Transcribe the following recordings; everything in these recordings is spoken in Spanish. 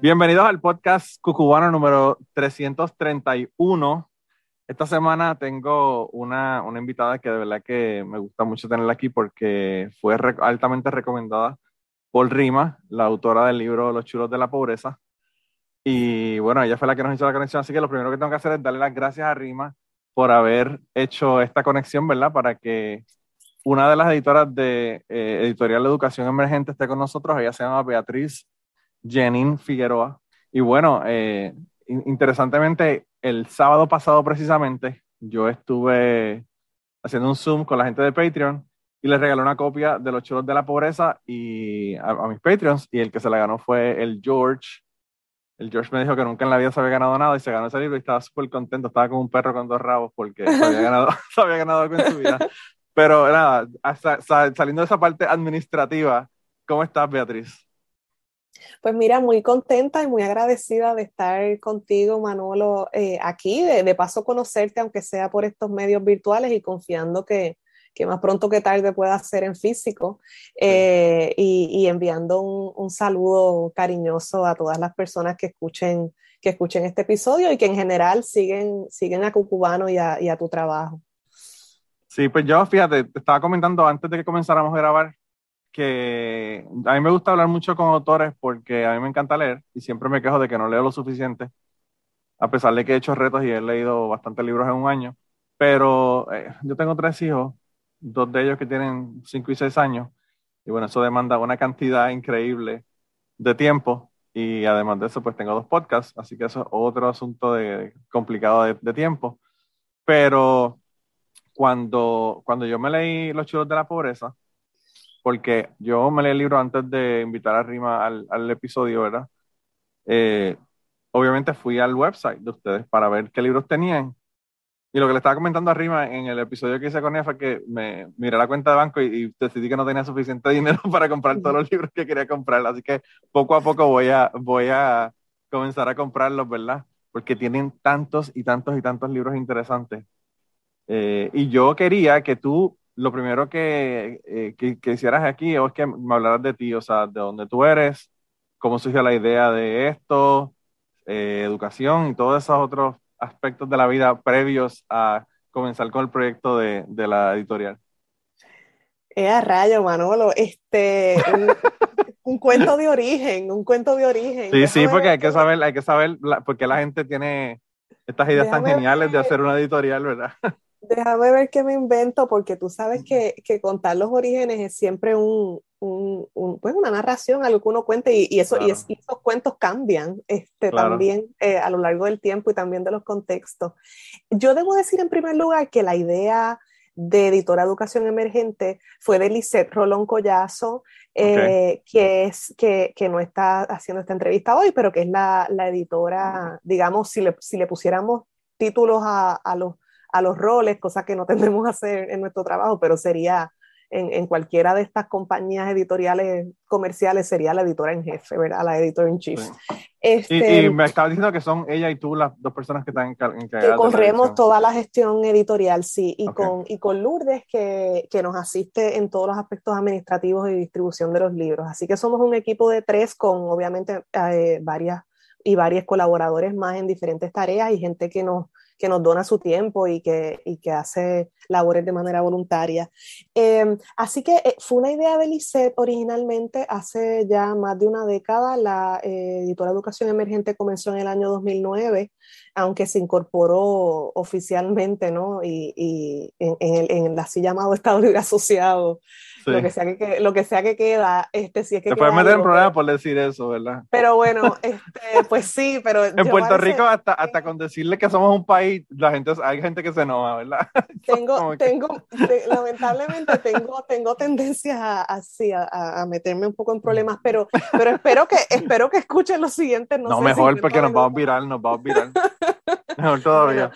Bienvenidos al podcast Cucubano número 331. Esta semana tengo una, una, invitada que de verdad que me gusta mucho tenerla aquí porque fue altamente recomendada por Rima, la autora del libro Los chulos de la pobreza. Y bueno, ella fue la que nos hizo la conexión, así que lo primero que tengo que hacer es darle las gracias a Rima por haber hecho esta conexión, ¿verdad? Para que una de las editoras de eh, Editorial Educación Emergente esté con nosotros. Ella se llama Beatriz Jenin Figueroa. Y bueno, eh, interesantemente, el sábado pasado precisamente, yo estuve haciendo un Zoom con la gente de Patreon y les regalé una copia de Los Chulos de la Pobreza y a, mis Patreons. Y el que se la ganó fue el George. El George me dijo que nunca en la vida se había ganado nada y se ganó ese libro y estaba súper contento. Estaba como un perro con dos rabos porque se había ganado, se había ganado algo en su vida. Pero nada, saliendo de esa parte administrativa, ¿cómo estás, Beatriz? Pues mira, muy contenta y muy agradecida de estar contigo, Manolo, eh, aquí, de, paso conocerte, aunque sea por estos medios virtuales y confiando que, más pronto que tarde pueda ser en físico, eh, y, enviando un, saludo cariñoso a todas las personas que escuchen, que escuchen este episodio y que en general siguen, siguen a Cucubano y a tu trabajo. Sí, pues yo, fíjate, te estaba comentando antes de que comenzáramos a grabar que a mí me gusta hablar mucho con autores porque a mí me encanta leer y siempre me quejo de que no leo lo suficiente, a pesar de que he hecho retos y he leído bastantes libros en un año. Pero eh, yo tengo tres hijos, dos de ellos que tienen cinco y seis años, y bueno, eso demanda una cantidad increíble de tiempo y además de eso, pues tengo dos podcasts, así que eso es otro asunto de, complicado de, de tiempo. Pero cuando, cuando yo me leí Los chulos de la pobreza, porque yo me leí el libro antes de invitar a Rima al, episodio, ¿verdad? Eh, obviamente fui al website de ustedes para ver qué libros tenían. Y lo que le estaba comentando a Rima en el episodio que hice con ella fue que me miré la cuenta de banco y, y, decidí que no tenía suficiente dinero para comprar todos los libros que quería comprar. Así que poco a poco voy a, voy a comenzar a comprarlos, ¿verdad? Porque tienen tantos y tantos y tantos libros interesantes. Eh, y yo quería que tú, lo primero que, eh, que, hicieras aquí es que me hablaras de ti, o sea, de dónde tú eres, cómo surgió la idea de esto, eh, educación y todos esos otros aspectos de la vida previos a comenzar con el proyecto de, de la editorial. Eh, rayo, Manolo, este, un, cuento de origen, un cuento de origen. Sí, sí, porque hay que saber, hay que saber por qué la gente tiene estas ideas tan geniales de hacer una editorial, ¿verdad? Déjame ver qué me invento, porque tú sabes que, que contar los orígenes es siempre un, un, pues una narración, algo que uno cuente, y, eso, y, esos cuentos cambian este, también eh, a lo largo del tiempo y también de los contextos. Yo debo decir en primer lugar que la idea de Editora Educación Emergente fue de Lisette Rolón Collazo, eh, que, es, que, que, no está haciendo esta entrevista hoy, pero que es la, la editora, digamos, si le, si le pusiéramos títulos a, a los a los roles, cosa que no tendremos que hacer en nuestro trabajo, pero sería en, en, cualquiera de estas compañías editoriales comerciales, sería la editora en jefe, ¿verdad? La editor en chief. Este, y, me estaba diciendo que son ella y tú las dos personas que están encargadas. Que corremos toda la gestión editorial, sí, y, con, y con Lourdes que, que, nos asiste en todos los aspectos administrativos y distribución de los libros. Así que somos un equipo de tres con obviamente eh, varias y varios colaboradores más en diferentes tareas y gente que nos que nos dona su tiempo y que, y que hace labores de manera voluntaria. Em, así que eh, fue una idea de Lisette originalmente hace ya más de una década. La eh, editora Educación Emergente comenzó en el año 2009, aunque se incorporó oficialmente ¿no? y, y en, en, el, en el así llamado Estado Libre Asociado lo, que sea que, lo que sea que queda, este, si es que... Te puedes meter en problemas por decir eso, ¿verdad? Pero bueno, este, pues sí, pero... en Puerto Rico hasta, hasta con decirle que somos un país, la gente, hay gente que se enoja, ¿verdad? Tengo, tengo, lamentablemente tengo, tengo tendencia así a, a, meterme un poco en problemas, pero, pero espero que espero que escuchen lo siguiente. No, no mejor porque nos vamos a virar, nos vamos a virar. Mejor todavía.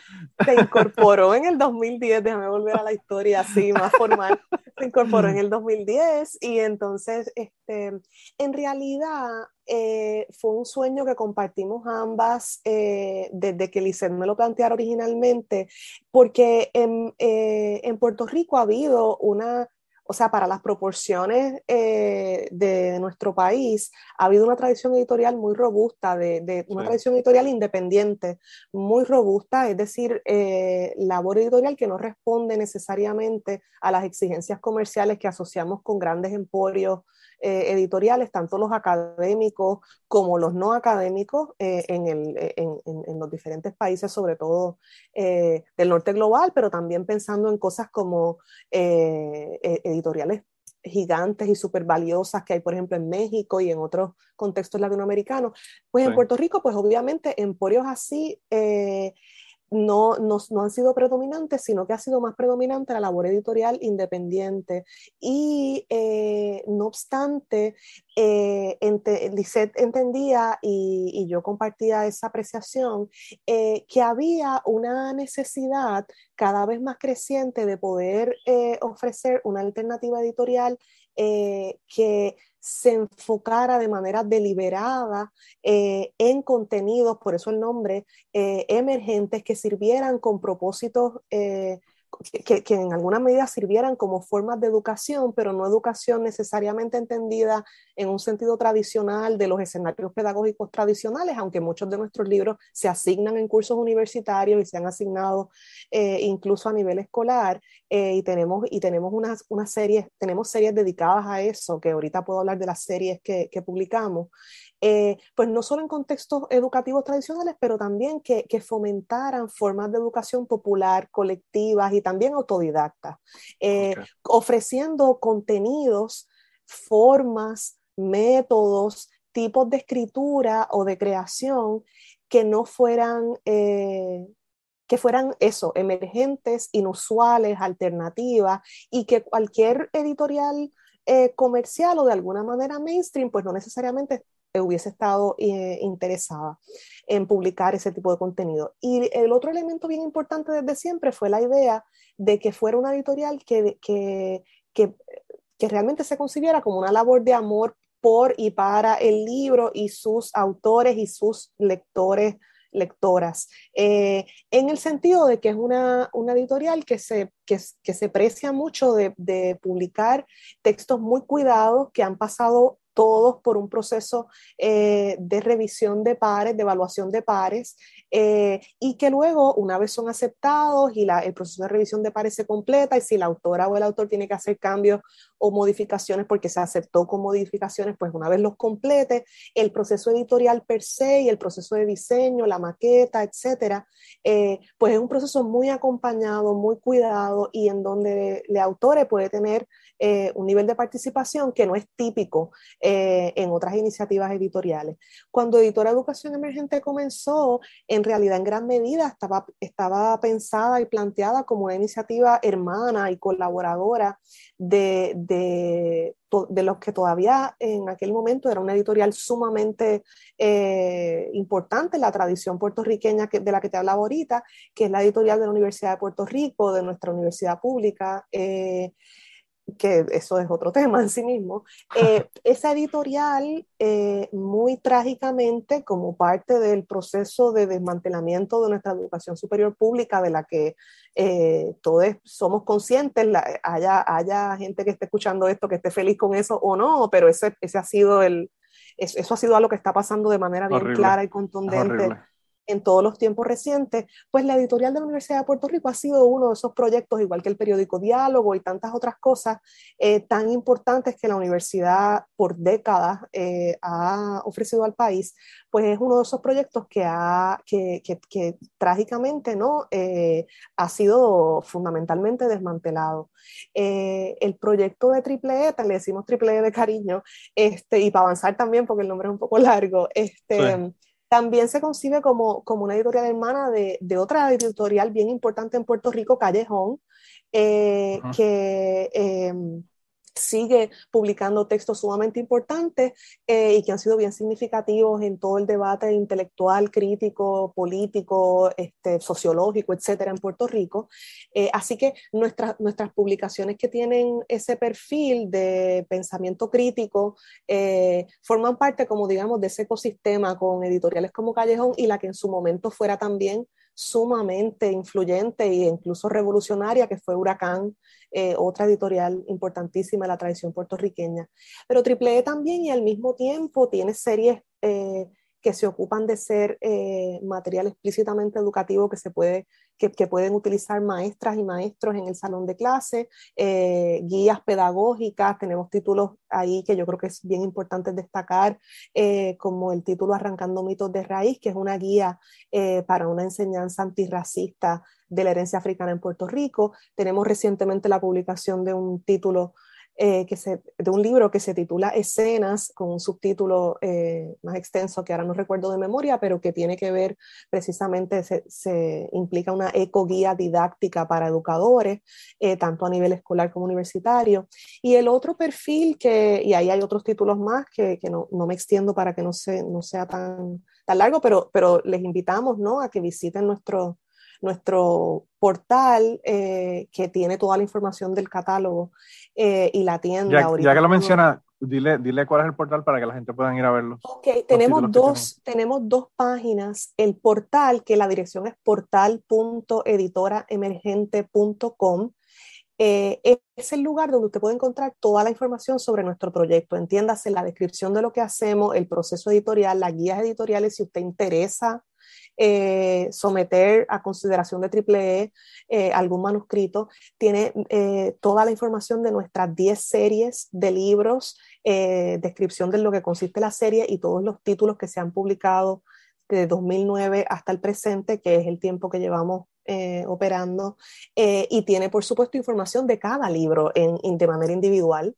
se incorporó en el 2010, déjame volver a la historia así, más formal. Se incorporó en el 2010 y entonces, este, en realidad, eh, fue un sueño que compartimos ambas eh, desde que Lisset me lo planteara originalmente, porque en, eh, en Puerto Rico ha habido una o sea, para las proporciones eh, de nuestro país, ha habido una tradición editorial muy robusta, de, una tradición editorial independiente, muy robusta, es decir, eh, labor editorial que no responde necesariamente a las exigencias comerciales que asociamos con grandes emporios eh, editoriales, tanto los académicos como los no académicos eh, en, el, en, en, los diferentes países, sobre todo eh, del norte global, pero también pensando en cosas como e, editoriales gigantes y súper valiosas que hay, por ejemplo, en México y en otros contextos latinoamericanos. Pues en Puerto Rico, pues obviamente emporios así no, no, han sido predominantes, sino que ha sido más predominante la labor editorial independiente. Y eh, no obstante, eh, entendía y, yo compartía esa apreciación, eh, que había una necesidad cada vez más creciente de poder eh, ofrecer una alternativa editorial que se enfocara de manera deliberada eh, en contenidos, por eso el nombre, eh, emergentes que sirvieran con propósitos eh, que, en alguna medida sirvieran como formas de educación, pero no educación necesariamente entendida en un sentido tradicional de los escenarios pedagógicos tradicionales, aunque muchos de nuestros libros se asignan en cursos universitarios y se han asignado eh, incluso a nivel escolar, eh, y tenemos, y tenemos unas, unas series, tenemos series dedicadas a eso, que ahorita puedo hablar de las series que, que publicamos, eh, pues no solo en contextos educativos tradicionales, pero también que, fomentaran formas de educación popular, colectivas y también autodidactas, eh, ofreciendo contenidos, formas, métodos, tipos de escritura o de creación que no fueran... Eh, que fueran eso, emergentes, inusuales, alternativas, y que cualquier editorial comercial o de alguna manera mainstream, pues no necesariamente hubiese estado eh, interesada en publicar ese tipo de contenido. Y el otro elemento bien importante desde siempre fue la idea de que fuera una editorial que, que, que, que realmente se concibiera como una labor de amor por y para el libro y sus autores y sus lectores lectoras, eh, en el sentido de que es una, una editorial que se, que, que se precia mucho de, de, publicar textos muy cuidados que han pasado todos por un proceso eh, de revisión de pares, de evaluación de pares, eh, y que luego, una vez son aceptados y la, el proceso de revisión de pares se completa, y si la autora o el autor tiene que hacer cambios o modificaciones porque se aceptó con modificaciones, pues una vez los complete, el proceso editorial per se y el proceso de diseño, la maqueta, etcétera, eh, pues es un proceso muy acompañado, muy cuidado y en donde el autor puede tener un nivel de participación que no es típico eh, en otras iniciativas editoriales. Cuando Editora Educación Emergente comenzó, en realidad en gran medida estaba, estaba pensada y planteada como una iniciativa hermana y colaboradora de, de, los que todavía en aquel momento era una editorial sumamente eh, importante la tradición puertorriqueña que, de la que te hablaba ahorita, que es la editorial de la Universidad de Puerto Rico, de nuestra universidad pública. Eh, que eso es otro tema en sí mismo, eh, esa editorial eh, muy trágicamente como parte del proceso de desmantelamiento de nuestra educación superior pública de la que eh, todos somos conscientes, haya, haya gente que esté escuchando esto que esté feliz con eso o no, pero ese, ese ha sido el, eso, ha sido algo que está pasando de manera bien clara y contundente en todos los tiempos recientes, pues la editorial de la Universidad de Puerto Rico ha sido uno de esos proyectos, igual que el periódico Diálogo y tantas otras cosas eh, tan importantes que la universidad por décadas eh, ha ofrecido al país, pues es uno de esos proyectos que, ha, que, que, trágicamente ¿no? Eh, ha sido fundamentalmente desmantelado. el proyecto de Triple E, le decimos Triple E de cariño, este, y para avanzar también, porque el nombre es un poco largo, este, también se concibe como, como una editorial hermana de, de, otra editorial bien importante en Puerto Rico, Callejón, eh, que em, sigue publicando textos sumamente importantes eh, y que han sido bien significativos en todo el debate intelectual, crítico, político, este, sociológico, etcétera, en Puerto Rico. Eh, así que nuestras, nuestras publicaciones que tienen ese perfil de pensamiento crítico eh, forman parte, como digamos, de ese ecosistema con editoriales como Callejón y la que en su momento fuera también sumamente influyente e incluso revolucionaria, que fue Huracán, eh, otra editorial importantísima de la tradición puertorriqueña. Pero Triple E también y al mismo tiempo tiene series eh, que se ocupan de ser eh, material explícitamente educativo que se puede que, pueden utilizar maestras y maestros en el salón de clase, eh, guías pedagógicas, tenemos títulos ahí que yo creo que es bien importante destacar, eh, como el título Arrancando mitos de raíz, que es una guía para una enseñanza antirracista de la herencia africana en Puerto Rico. Tenemos recientemente la publicación de un título eh, que se, de un libro que se titula Escenas, con un subtítulo eh, más extenso que ahora no recuerdo de memoria, pero que tiene que ver precisamente, se, se implica una ecoguía didáctica para educadores, eh, tanto a nivel escolar como universitario. Y el otro perfil, que, y ahí hay otros títulos más que, que no, no, me extiendo para que no, se, no sea tan, tan largo, pero, pero les invitamos ¿no? a que visiten nuestro nuestro portal eh, que tiene toda la información del catálogo eh, y la tienda. Ya, ya que lo menciona, dile, dile cuál es el portal para que la gente pueda ir a verlo. Ok, tenemos dos, tenemos dos páginas. El portal, que la dirección es portal.editoraemergente.com. Eh, es el lugar donde usted puede encontrar toda la información sobre nuestro proyecto. Entiéndase la descripción de lo que hacemos, el proceso editorial, las guías editoriales, si usted interesa eh, someter a consideración de triple E eh, algún manuscrito. Tiene eh, toda la información de nuestras 10 series de libros, descripción de lo que consiste la serie y todos los títulos que se han publicado de 2009 hasta el presente, que es el tiempo que llevamos operando, y tiene, por supuesto, información de cada libro en, de manera individual.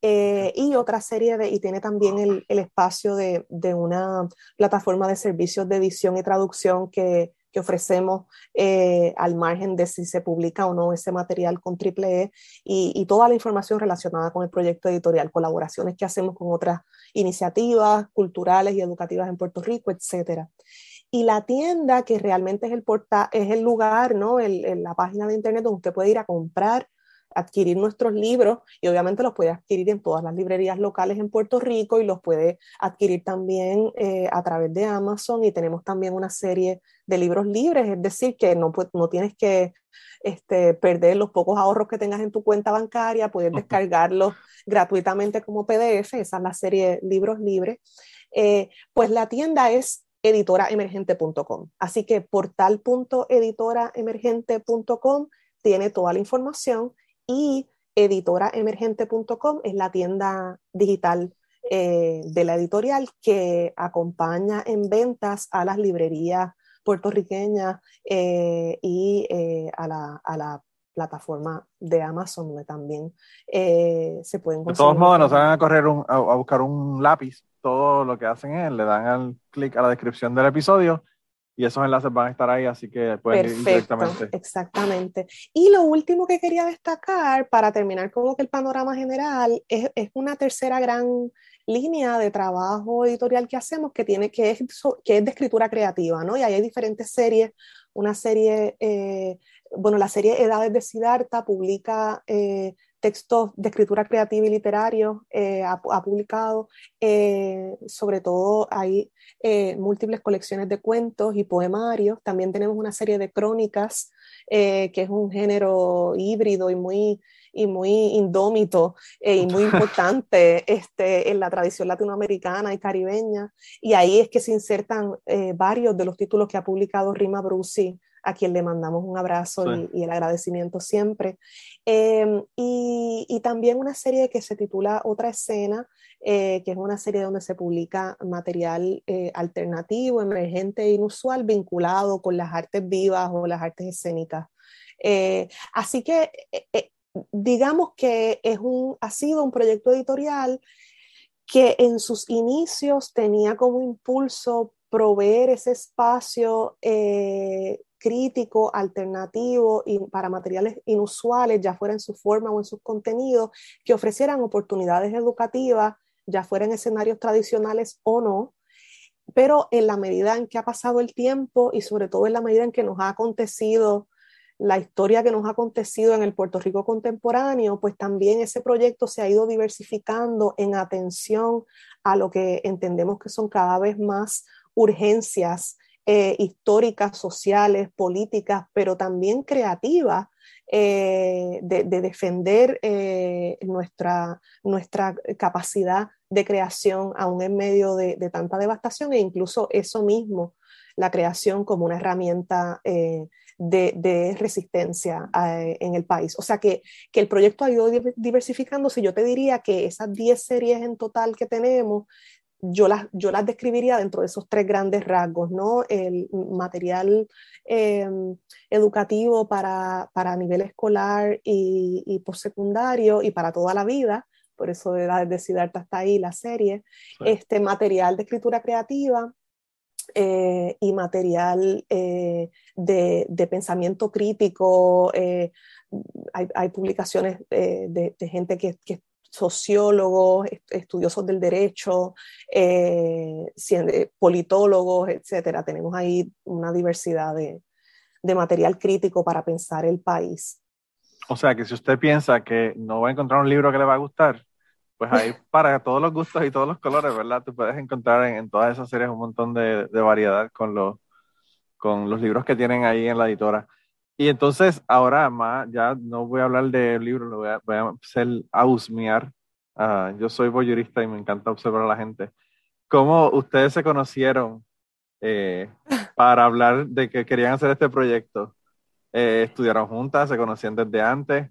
Eh, y otra serie de, y tiene también el, el espacio de, de, una plataforma de servicios de edición y traducción que, que ofrecemos eh, al margen de si se publica o no ese material con Triple E y, y, toda la información relacionada con el proyecto editorial, colaboraciones que hacemos con otras iniciativas culturales y educativas en Puerto Rico, etcétera. Y la tienda, que realmente es el, porta, es el lugar, ¿no? El, la página de internet donde usted puede ir a comprar adquirir nuestros libros y obviamente los puede adquirir en todas las librerías locales en Puerto Rico y los puede adquirir también eh, a través de Amazon y tenemos también una serie de libros libres, es decir, que no, no tienes que este, perder los pocos ahorros que tengas en tu cuenta bancaria, puedes descargarlos gratuitamente como PDF, esa es la serie Libros Libres. Eh, pues la tienda es editoraemergente.com. Así que portal.editoraemergente.com tiene toda la información y editoraemergente.com es la tienda digital eh, de la editorial que acompaña en ventas a las librerías puertorriqueñas eh, y eh, a, la, a, la, plataforma de Amazon, donde también se pueden conseguir. De todos modos, no se van a correr a, buscar un lápiz. Todo lo que hacen es le dan al clic a la descripción del episodio y esos enlaces van a estar ahí, así que pueden ir directamente. Exactamente. Y lo último que quería destacar, para terminar como que el panorama general, es, es una tercera gran línea de trabajo editorial que hacemos que tiene que es, que es de escritura creativa, ¿no? Y ahí hay diferentes series. Una serie, eh, bueno, la serie Edades de Siddhartha publica eh, textos de escritura creativa y literario, eh, ha, publicado, eh, sobre todo hay eh, múltiples colecciones de cuentos y poemarios, también tenemos una serie de crónicas, que es un género híbrido y muy y muy indómito y muy importante este, en la tradición latinoamericana y caribeña. Y ahí es que se insertan varios de los títulos que ha publicado Rima Brusi a quien le mandamos un abrazo y, el agradecimiento siempre. Em, y, también una serie que se titula Otra escena, eh, que es una serie donde se publica material eh, alternativo, emergente e inusual vinculado con las artes vivas o las artes escénicas. Eh, así que digamos que es un, ha sido un proyecto editorial que en sus inicios tenía como impulso proveer ese espacio crítico, alternativo y para materiales inusuales, ya fuera en su forma o en sus contenidos, que ofrecieran oportunidades educativas, ya fuera en escenarios tradicionales o no, pero en la medida en que ha pasado el tiempo y sobre todo en la medida en que nos ha acontecido la historia que nos ha acontecido en el Puerto Rico contemporáneo, pues también ese proyecto se ha ido diversificando en atención a lo que entendemos que son cada vez más urgencias eh, históricas, sociales, políticas, pero también creativas eh, de, defender eh, nuestra, nuestra capacidad de creación aún en medio de, tanta devastación e incluso eso mismo, la creación como una herramienta de, resistencia en el país. O sea que, que, el proyecto ha ido diversificándose. Yo te diría que esas 10 series en total que tenemos yo las, yo las describiría dentro de esos tres grandes rasgos, ¿no? El material em, educativo para, para, nivel escolar y, y postsecundario y para toda la vida, por eso de, de Siddhartha hasta ahí la serie, este material de escritura creativa, eh, y material eh, de, de, pensamiento crítico. Eh, hay, hay, publicaciones de, de, gente que, que, sociólogos, estudiosos del derecho, eh, eh, politólogos, etcétera. Tenemos ahí una diversidad de, material crítico para pensar el país. O sea que si usted piensa que no va a encontrar un libro que le va a gustar, pues ahí para todos los gustos y todos los colores, ¿verdad? Tú puedes encontrar en, todas esas series un montón de, variedad con los, con los libros que tienen ahí en la editora. Y entonces, ahora más, ya no voy a hablar de libros, lo voy a, voy a hacer ausmiar. Ah, yo soy voyurista y me encanta observar a la gente. ¿Cómo ustedes se conocieron eh, para hablar de que querían hacer este proyecto? Eh, ¿Estudiaron juntas? ¿Se conocían desde antes?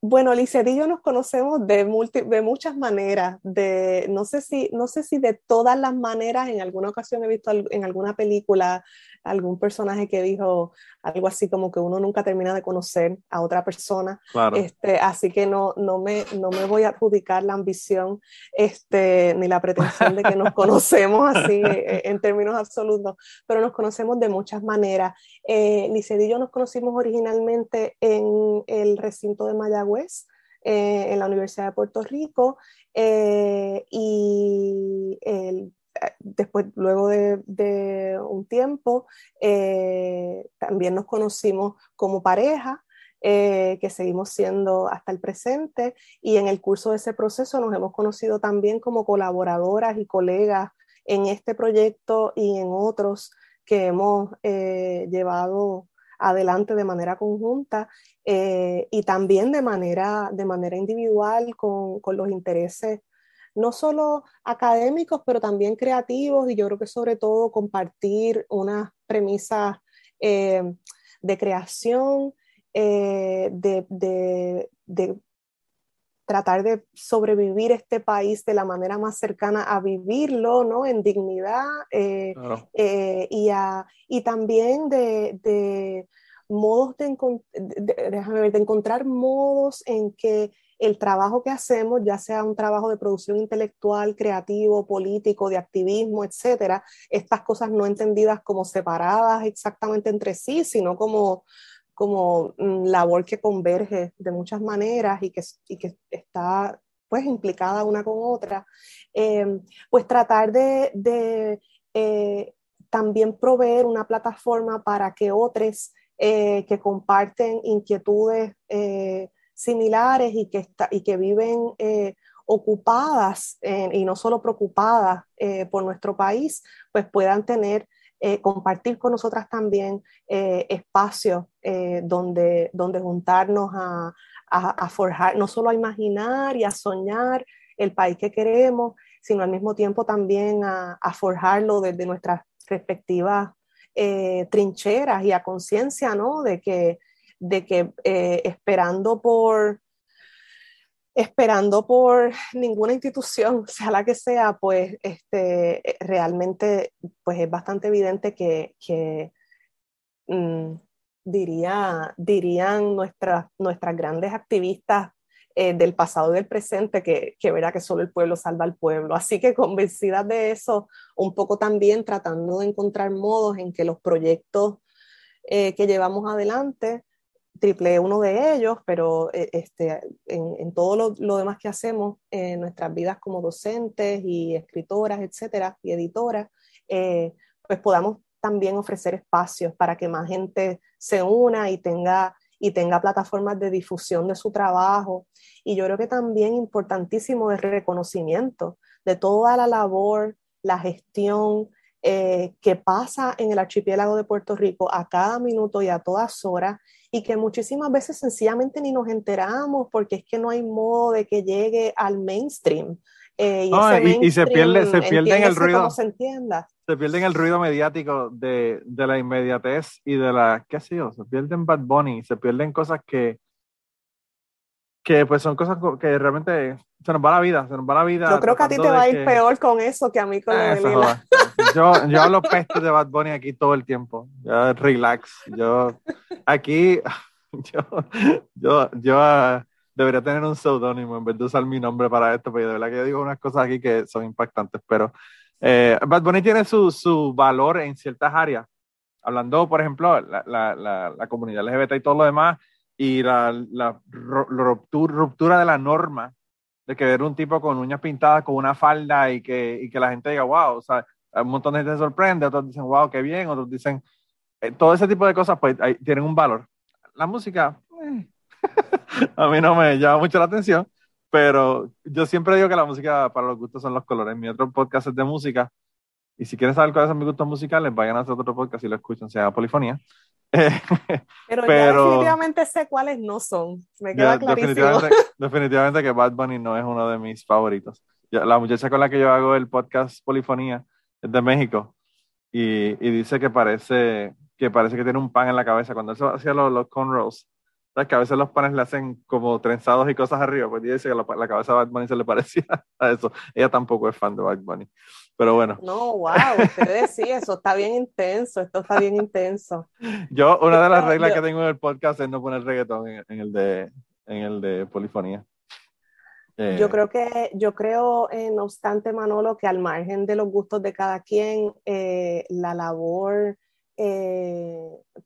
Bueno, Lizeth y yo nos conocemos de, de muchas maneras, de, no, sé si, no sé si de todas las maneras, en alguna ocasión he visto en alguna película algún personaje que dijo algo así como que uno nunca termina de conocer a otra persona, este, así que no, no, me, no me voy a adjudicar la ambición este, ni la pretensión de que nos conocemos así eh, en términos absolutos, pero nos conocemos de muchas maneras. Eh, y yo nos conocimos originalmente en el recinto de Mayagüez, eh, en la Universidad de Puerto Rico, eh, y el después, luego de, un tiempo, eh, también nos conocimos como pareja, eh, que seguimos siendo hasta el presente, y en el curso de ese proceso nos hemos conocido también como colaboradoras y colegas en este proyecto y en otros que hemos eh, llevado adelante de manera conjunta y también de manera, de manera individual con, con los intereses no solo académicos, pero también creativos y yo creo que sobre todo compartir unas premisas eh, de creación, eh, de, tratar de sobrevivir este país de la manera más cercana a vivirlo, ¿no? En dignidad eh, y, y, también de, modos de, de, encontrar modos en que el trabajo que hacemos, ya sea un trabajo de producción intelectual, creativo, político, de activismo, etcétera, estas cosas no entendidas como separadas exactamente entre sí, sino como, como mm, labor que converge de muchas maneras y que, que está pues implicada una con otra, em, pues tratar de, eh, también proveer una plataforma para que otros eh, que comparten inquietudes eh, similares y que, está, y que viven eh, ocupadas y no solo preocupadas eh, por nuestro país, pues puedan tener, eh, compartir con nosotras también espacios donde, donde juntarnos a, a, forjar, no solo a imaginar y a soñar el país que queremos, sino al mismo tiempo también a, forjarlo desde nuestras respectivas eh, trincheras y a conciencia, ¿no? De que, de que eh, esperando por esperando por ninguna institución, sea la que sea, pues este, realmente pues es bastante evidente que, mm, diría, dirían nuestras, nuestras grandes activistas eh, del pasado y del presente que, que verá que solo el pueblo salva al pueblo. Así que convencidas de eso, un poco también tratando de encontrar modos en que los proyectos eh, que llevamos adelante triple uno de ellos, pero eh, este, en, todo lo, demás que hacemos en nuestras vidas como docentes y escritoras, etcétera, y editoras, eh, pues podamos también ofrecer espacios para que más gente se una y tenga, y tenga plataformas de difusión de su trabajo. Y yo creo que también importantísimo el reconocimiento de toda la labor, la gestión, eh, que pasa en el archipiélago de Puerto Rico a cada minuto y a todas horas y que muchísimas veces sencillamente ni nos enteramos porque es que no hay modo de que llegue al mainstream. Eh, y, se pierde, se pierde en el ruido. Se, entienda. se pierde en el ruido mediático de, de, la inmediatez y de la, ¿qué ha sido? Se pierden Bad Bunny, se pierden cosas que, que pues son cosas que realmente se nos va la vida, se nos va la vida. Yo creo que a ti te va a ir peor con eso que a mí con ah, Yo, yo hablo peste de Bad Bunny aquí todo el tiempo. Yo, relax. Yo, aquí, yo, yo, yo ah, debería tener un seudónimo en vez de usar mi nombre para esto, porque de verdad que yo digo unas cosas aquí que son impactantes, pero eh, Bad Bunny tiene su, su, valor en ciertas áreas. Hablando, por ejemplo, la, la, la, comunidad LGBT y todo lo demás, y la, la ruptura, ruptura de la norma de que ver un tipo con uñas pintadas, con una falda y que, y que la gente diga, wow, o sea, un montón de gente se sorprende, otros dicen, wow, qué bien, otros dicen, eh, todo ese tipo de cosas pues tienen un valor. La música, eh, a mí no me llama mucho la atención, pero yo siempre digo que la música para los gustos son los colores. Mi otro podcast es de música, y si quieren saber cuáles son mis gustos musicales, vayan a hacer otro podcast y lo escuchan, se llama Polifonía. Pero, yo definitivamente sé cuáles no son. Me queda clarísimo. Definitivamente, definitivamente, que Bad Bunny no es uno de mis favoritos. la muchacha con la que yo hago el podcast Polifonía es de México y, y, dice que parece, que parece que tiene un pan en la cabeza. Cuando él hacía los, los cornrows, ¿sabes? que a veces los panes le hacen como trenzados y cosas arriba, pues dice que la, la, cabeza de Bad Bunny se le parecía a eso. Ella tampoco es fan de Bad Bunny. Pero bueno. No, wow, ustedes sí, eso está bien intenso, esto está bien intenso. Yo, una de las reglas que tengo en el podcast es no poner reggaetón en, el, de, en el de polifonía. Eh, yo creo que, yo creo, eh, no obstante, Manolo, que al margen de los gustos de cada quien, eh, la labor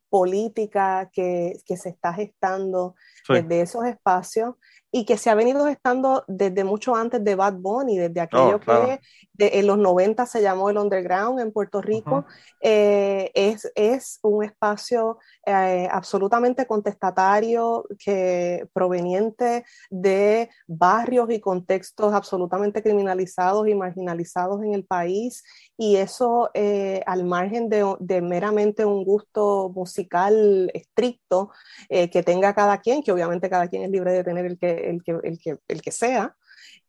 política que, que, se está gestando desde esos espacios y que se ha venido gestando desde mucho antes de Bad Bunny, desde aquello oh, que en los 90 se llamó el Underground en Puerto Rico, eh, es, es, un espacio eh, absolutamente contestatario que proveniente de barrios y contextos absolutamente criminalizados y marginalizados en el país y eso eh, al margen de, de, meramente un gusto musical estricto que tenga cada quien, que obviamente cada quien es libre de tener el que el que, el que, el que sea,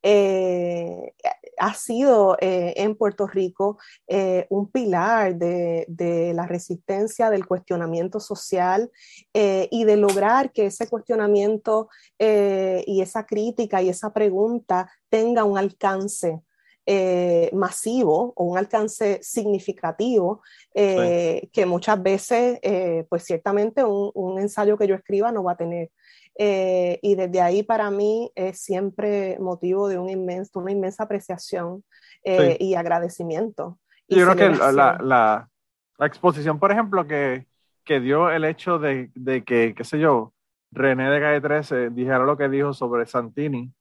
eh, ha sido eh, en Puerto Rico eh, un pilar de, de, la resistencia del cuestionamiento social y de lograr que ese cuestionamiento y esa crítica y esa pregunta tenga un alcance masivo o un alcance significativo que muchas veces, pues ciertamente un, un, ensayo que yo escriba no va a tener. Eh, y desde ahí para mí es siempre motivo de un inmenso, una inmensa apreciación eh, y agradecimiento. Yo creo que la, la, la, exposición, por ejemplo, que, que dio el hecho de, de, que, qué sé yo, René de Calle 13 dijera lo que dijo sobre Santini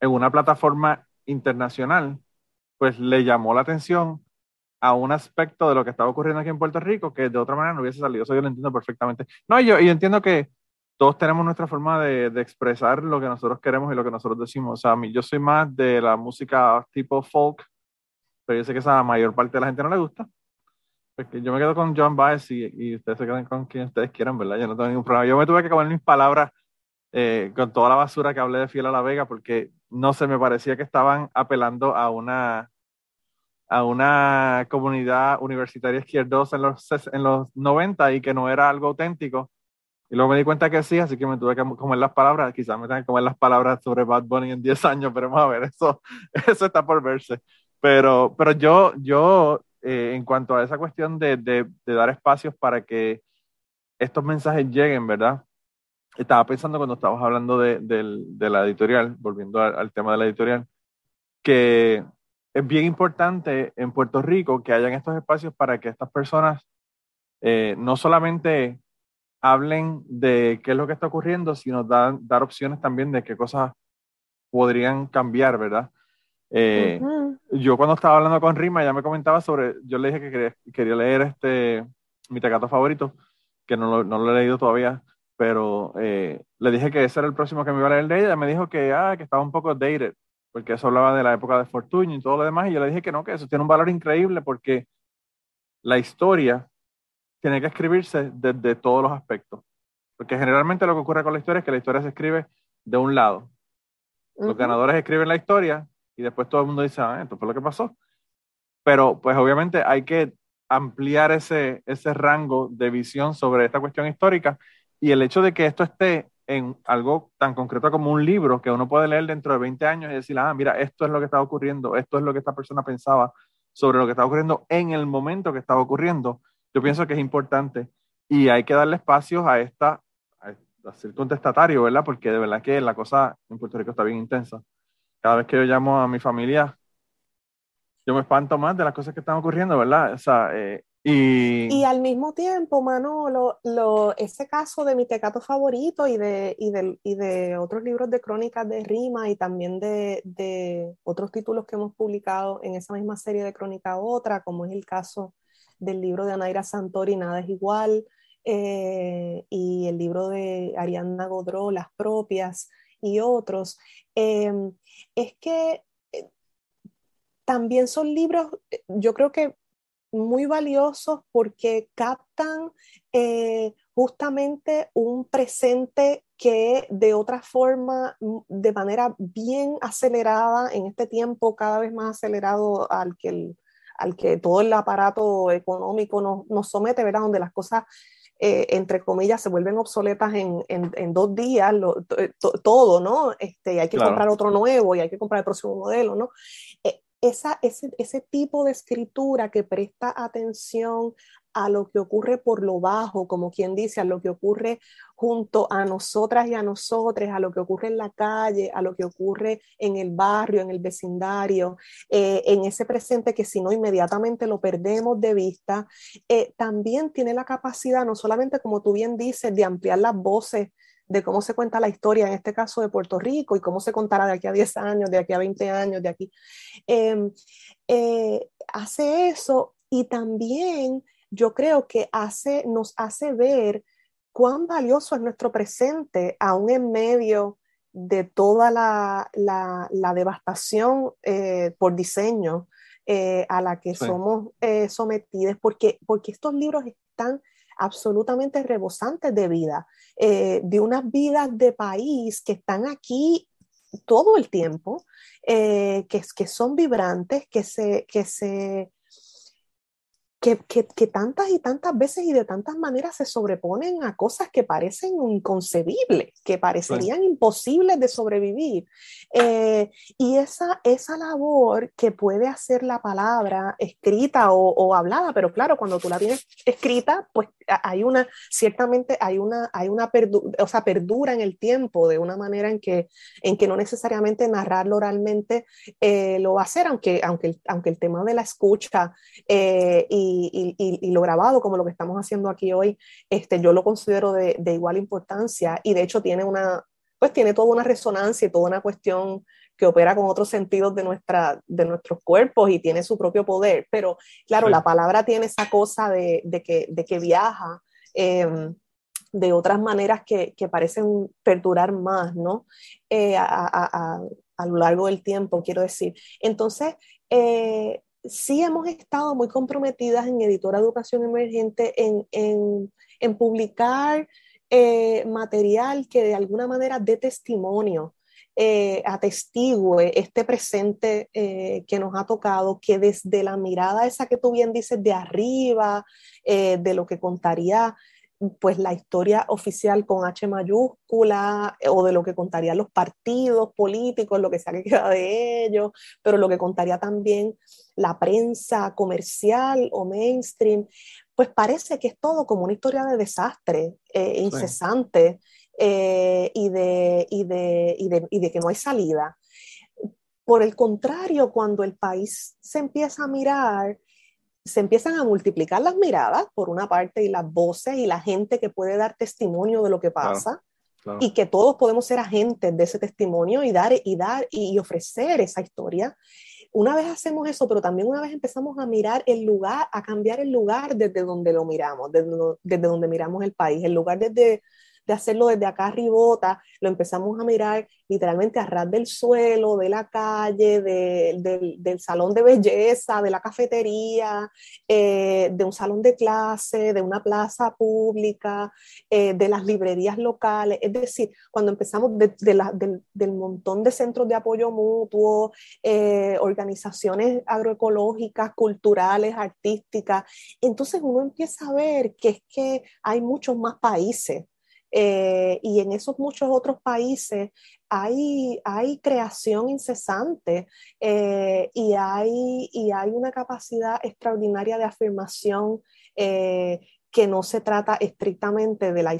en una plataforma internacional, pues le llamó la atención a un aspecto de lo que estaba ocurriendo aquí en Puerto Rico que de otra manera no hubiese salido. Eso yo lo entiendo perfectamente. No, yo, yo entiendo que todos tenemos nuestra forma de, expresar lo que nosotros queremos y lo que nosotros decimos. O sea, a mí, yo soy más de la música tipo folk, pero yo sé que esa mayor parte de la gente no le gusta. Porque yo me quedo con John Baez y, ustedes se quedan con quien ustedes quieran, ¿verdad? Yo no tengo ningún problema. Yo me tuve que comer mis palabras eh, con toda la basura que hablé de Fiel a la Vega, porque no sé, me parecía que estaban apelando a una, a una comunidad universitaria izquierdosa en los, en los 90 y que no era algo auténtico. Y luego me di cuenta que sí, así que me tuve que comer las palabras. Quizás me tengan que comer las palabras sobre Bad Bunny en 10 años, pero vamos a ver, eso, eso está por verse. Pero, pero yo, yo eh, en cuanto a esa cuestión de, de, dar espacios para que estos mensajes lleguen, ¿verdad? Estaba pensando cuando estábamos hablando de, de la editorial, volviendo al, tema de la editorial, que es bien importante en Puerto Rico que hayan estos espacios para que estas personas eh, no solamente hablen de qué es lo que está ocurriendo, sino dar, dar opciones también de qué cosas podrían cambiar, ¿verdad? Eh, yo cuando estaba hablando con Rima, ya me comentaba sobre, yo le dije que quería, leer este, mi tecato favorito, que no lo, no lo he leído todavía, pero eh, le dije que ese era el próximo que me iba a leer de ella, me dijo que, ah, que estaba un poco dated, porque eso hablaba de la época de Fortuño y todo lo demás, y yo le dije que no, que eso tiene un valor increíble porque la historia tiene que escribirse desde todos los aspectos. Porque generalmente lo que ocurre con la historia es que la historia se escribe de un lado. Los ganadores escriben la historia y después todo el mundo dice, ah, esto fue lo que pasó. Pero pues obviamente hay que ampliar ese, ese rango de visión sobre esta cuestión histórica y el hecho de que esto esté en algo tan concreto como un libro que uno puede leer dentro de 20 años y decir, ah, mira, esto es lo que estaba ocurriendo, esto es lo que esta persona pensaba sobre lo que estaba ocurriendo en el momento que estaba ocurriendo, yo pienso que es importante y hay que darle espacios a esta, a, ser contestatario, ¿verdad? Porque de verdad que la cosa en Puerto Rico está bien intensa. Cada vez que yo llamo a mi familia, yo me espanto más de las cosas que están ocurriendo, ¿verdad? O sea, eh, y... y... al mismo tiempo, Manolo, lo, ese caso de mi tecato favorito y de, y de, y de otros libros de crónicas de rima y también de, de, otros títulos que hemos publicado en esa misma serie de crónica otra, como es el caso del libro de Anaira Santori, Nada es igual, eh, y el libro de Arianna Godró, Las propias, y otros, em, es que eh, también son libros, eh, yo creo que muy valiosos porque captan justamente un presente que de otra forma, de manera bien acelerada, en este tiempo cada vez más acelerado al que el, al que todo el aparato económico nos, nos somete, ¿verdad? Donde las cosas, eh, entre comillas, se vuelven obsoletas en, en, dos días, eh, todo, ¿no? Este, hay que comprar otro nuevo y hay que comprar el próximo modelo, ¿no? Eh, esa, ese, ese tipo de escritura que presta atención a lo que ocurre por lo bajo, como quien dice, a lo que ocurre junto a nosotras y a nosotros, a lo que ocurre en la calle, a lo que ocurre en el barrio, en el vecindario, eh, en ese presente que si no inmediatamente lo perdemos de vista, eh, también tiene la capacidad, no solamente como tú bien dices, de ampliar las voces de cómo se cuenta la historia, en este caso de Puerto Rico, y cómo se contará de aquí a 10 años, de aquí a 20 años, de aquí. Em, eh, hace eso y también yo creo que hace, nos hace ver cuán valioso es nuestro presente, aún en medio de toda la, devastación eh, por diseño eh, a la que somos eh, sometidos, porque, porque estos libros están absolutamente rebosantes de vida, de unas vidas de país que están aquí todo el tiempo, que, que son vibrantes, que se, que se que, tantas y tantas veces y de tantas maneras se sobreponen a cosas que parecen inconcebibles, que parecerían imposibles de sobrevivir. Eh, y esa, esa labor que puede hacer la palabra escrita o, hablada, pero claro, cuando tú la tienes escrita, pues hay una, ciertamente hay una, hay una o sea, perdura en el tiempo de una manera en que, en que no necesariamente narrarlo oralmente eh, lo va a hacer, aunque, aunque, aunque el tema de la escucha eh, y y, lo grabado, como lo que estamos haciendo aquí hoy, este, yo lo considero de, igual importancia y de hecho tiene una, pues tiene toda una resonancia y toda una cuestión que opera con otros sentidos de, nuestra, de nuestros cuerpos y tiene su propio poder. Pero claro, la palabra tiene esa cosa de, que, de que viaja em, de otras maneras que, que, parecen perdurar más, ¿no? Eh, a, a, a, lo largo del tiempo, quiero decir. Entonces, eh, sí hemos estado muy comprometidas en Editora Educación Emergente en, en, en publicar eh, material que de alguna manera dé testimonio, eh, atestigue este presente eh, que nos ha tocado, que desde la mirada esa que tú bien dices de arriba, eh, de lo que contaría pues la historia oficial con H mayúscula o de lo que contarían los partidos políticos, lo que sea que queda de ellos, pero lo que contaría también la prensa comercial o mainstream, pues parece que es todo como una historia de desastre eh, incesante eh, y, de, y, de, y, de, y de que no hay salida. Por el contrario, cuando el país se empieza a mirar, se empiezan a multiplicar las miradas, por una parte, y las voces y la gente que puede dar testimonio de lo que pasa, y que todos podemos ser agentes de ese testimonio y dar y dar y ofrecer esa historia. Una vez hacemos eso, pero también una vez empezamos a mirar el lugar, a cambiar el lugar desde donde lo miramos, desde, desde donde miramos el país, el lugar desde de hacerlo desde acá arribota, lo empezamos a mirar literalmente a ras del suelo, de la calle, del salón de belleza, de la cafetería, eh, de un salón de clase, de una plaza pública, eh, de las librerías locales. Es decir, cuando empezamos del, montón de centros de apoyo mutuo, eh, organizaciones agroecológicas, culturales, artísticas, entonces uno empieza a ver que es que hay muchos más países eh, y en esos muchos otros países hay, hay creación incesante eh, y, hay, y hay una capacidad extraordinaria de afirmación eh, que no se trata estrictamente de, la,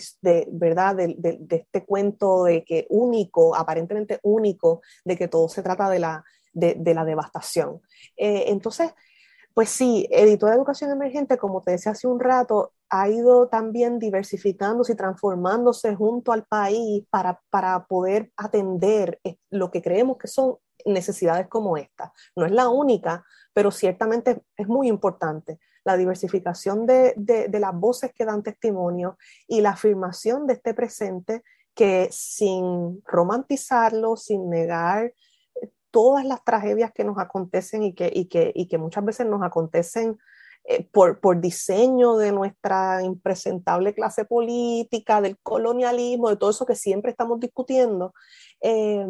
¿verdad? De, este cuento de que único, aparentemente único, de que todo se trata de la, de, la devastación. entonces, pues sí, Editor de Educación Emergente, como te decía hace un rato, ha ido también diversificándose y transformándose junto al país para, para poder atender lo que creemos que son necesidades como esta. No es la única, pero ciertamente es muy importante la diversificación de, de, de, las voces que dan testimonio y la afirmación de este presente que sin romantizarlo, sin negar todas las tragedias que nos acontecen y que, y que, y que muchas veces nos acontecen eh, por, por, diseño de nuestra impresentable clase política, del colonialismo, de todo eso que siempre estamos discutiendo, eh,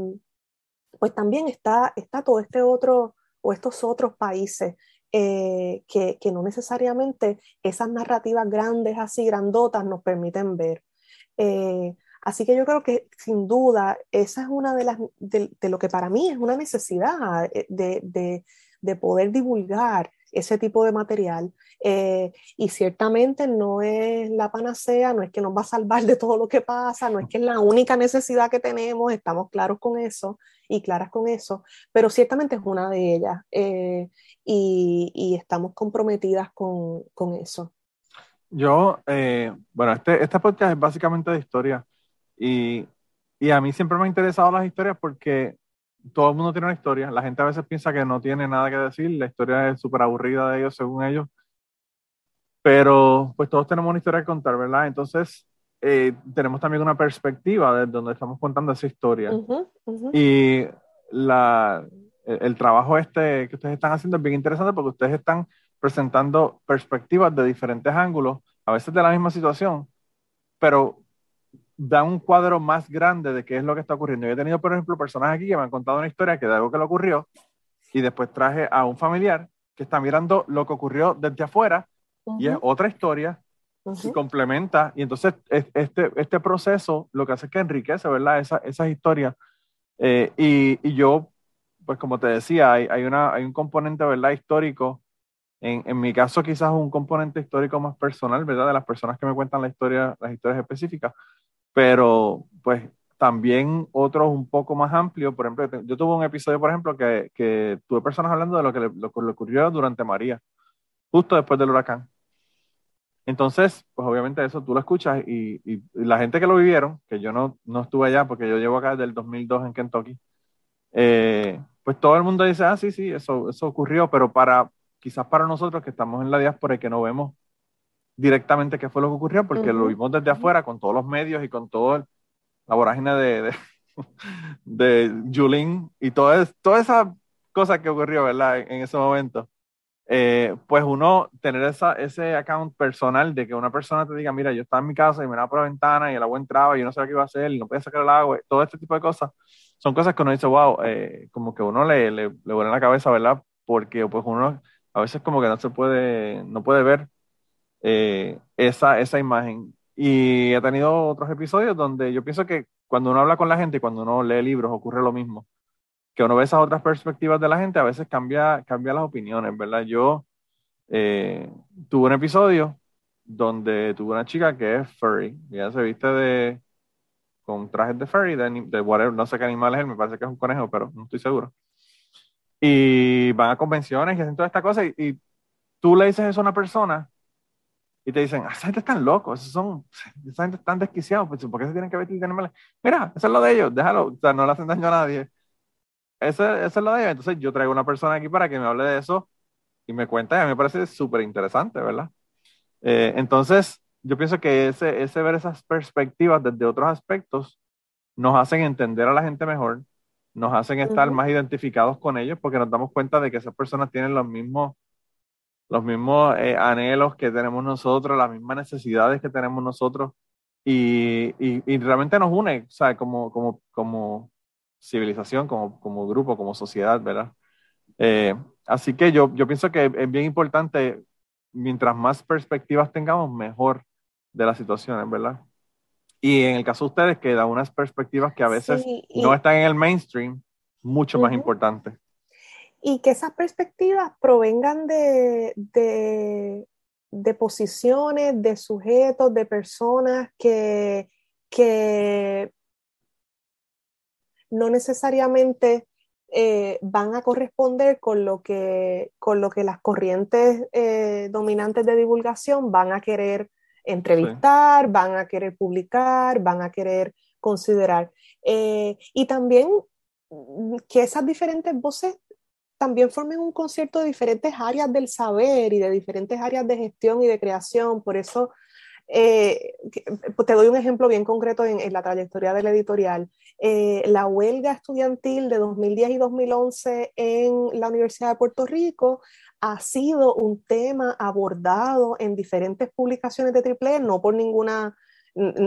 pues también está, está todo este otro o estos otros países eh, que, que, no necesariamente esas narrativas grandes, así grandotas, nos permiten ver. Así que yo creo que sin duda esa es una de las, de, lo que para mí es una necesidad eh, de, de, poder divulgar ese tipo de material. Eh, y ciertamente no es la panacea, no es que nos va a salvar de todo lo que pasa, no es que es la única necesidad que tenemos, estamos claros con eso y claras con eso, pero ciertamente es una de ellas eh, y, y, estamos comprometidas con, con eso. Yo, bueno, este, este podcast es básicamente de historia. Y, y a mí siempre me han interesado las historias porque todo el mundo tiene una historia. La gente a veces piensa que no tiene nada que decir, la historia es súper aburrida de ellos según ellos. Pero pues todos tenemos una historia que contar, ¿verdad? Entonces eh, tenemos también una perspectiva de donde estamos contando esa historia. Y la, el, el, trabajo este que ustedes están haciendo es bien interesante porque ustedes están presentando perspectivas de diferentes ángulos, a veces de la misma situación, pero da un cuadro más grande de qué es lo que está ocurriendo. Yo he tenido, por ejemplo, personas aquí que me han contado una historia que de algo que le ocurrió y después traje a un familiar que está mirando lo que ocurrió desde afuera y es otra historia y complementa. Y entonces este, este proceso lo que hace es que enriquece, ¿verdad? Esa, esas historias. Eh, y, y, yo, pues como te decía, hay, hay, una, hay un componente, ¿verdad? Histórico. En, en, mi caso, quizás un componente histórico más personal, ¿verdad? De las personas que me cuentan la historia, las historias específicas pero pues también otros un poco más amplios. Por ejemplo, yo tuve un episodio, por ejemplo, que, que tuve personas hablando de lo que le, lo le ocurrió durante María, justo después del huracán. Entonces, pues obviamente eso tú lo escuchas y, y, la gente que lo vivieron, que yo no, no estuve allá porque yo llevo acá desde el 2002 en Kentucky, eh, pues todo el mundo dice, ah, sí, sí, eso, eso ocurrió, pero para, quizás para nosotros que estamos en la diáspora y que no vemos directamente qué fue lo que ocurrió, porque lo vimos desde afuera con todos los medios y con toda la vorágine de, de, de Julín y toda, toda esa cosa que ocurrió, ¿verdad? En, ese momento. eh, pues uno tener esa, ese account personal de que una persona te diga, mira, yo estaba en mi casa y me daba por la ventana y el agua entraba y yo no sabía qué iba a hacer y no podía sacar el agua, todo este tipo de cosas, son cosas que uno dice, wow, eh, como que uno le, le, le vuelve la cabeza, ¿verdad? Porque pues uno a veces como que no se puede, no puede ver eh, esa, esa imagen. Y he tenido otros episodios donde yo pienso que cuando uno habla con la gente y cuando uno lee libros ocurre lo mismo que uno ve esas otras perspectivas de la gente, a veces cambia, cambia las opiniones, ¿verdad? Yo eh, tuve un episodio donde tuve una chica que es furry, y ella se viste de con trajes de furry, de, de whatever, no sé qué animal es me parece que es un conejo, pero no estoy seguro. Y van a convenciones y hacen toda esta cosa, y, tú le dices eso a una persona y te dicen, ah, esa gente están locos, esos son, esa gente están desquiciados, pues, ¿por qué se tienen que vestir de animales? Mira, eso es lo de ellos, déjalo, o sea, no le hacen daño a nadie. Eso, eso es lo de ellos. Entonces yo traigo una persona aquí para que me hable de eso y me cuenta, y a mí me parece súper interesante, ¿verdad? Eh, entonces, yo pienso que ese, ese ver esas perspectivas desde otros aspectos nos hacen entender a la gente mejor, nos hacen estar más identificados con ellos porque nos damos cuenta de que esas personas tienen los mismos, los mismos eh, anhelos que tenemos nosotros, las mismas necesidades que tenemos nosotros y, y, y realmente nos une, o sea, como, como, como, civilización, como, como grupo, como sociedad, ¿verdad? Eh, así que yo, yo pienso que es bien importante, mientras más perspectivas tengamos, mejor de las situaciones, ¿verdad? Y en el caso de ustedes, que da unas perspectivas que a veces no están en el mainstream, mucho más importante. Y que esas perspectivas provengan de, de, de posiciones, de sujetos, de personas que, que no necesariamente eh, van a corresponder con lo que, con lo que las corrientes eh, dominantes de divulgación van a querer entrevistar, van a querer publicar, van a querer considerar. Eh, y también mm, que esas diferentes voces también formen un concierto de diferentes áreas del saber y de diferentes áreas de gestión y de creación. Por eso eh, te doy un ejemplo bien concreto en, la trayectoria del editorial. Eh, la huelga estudiantil de 2010 y 2011 en la Universidad de Puerto Rico ha sido un tema abordado en diferentes publicaciones de Triple, no por ninguna,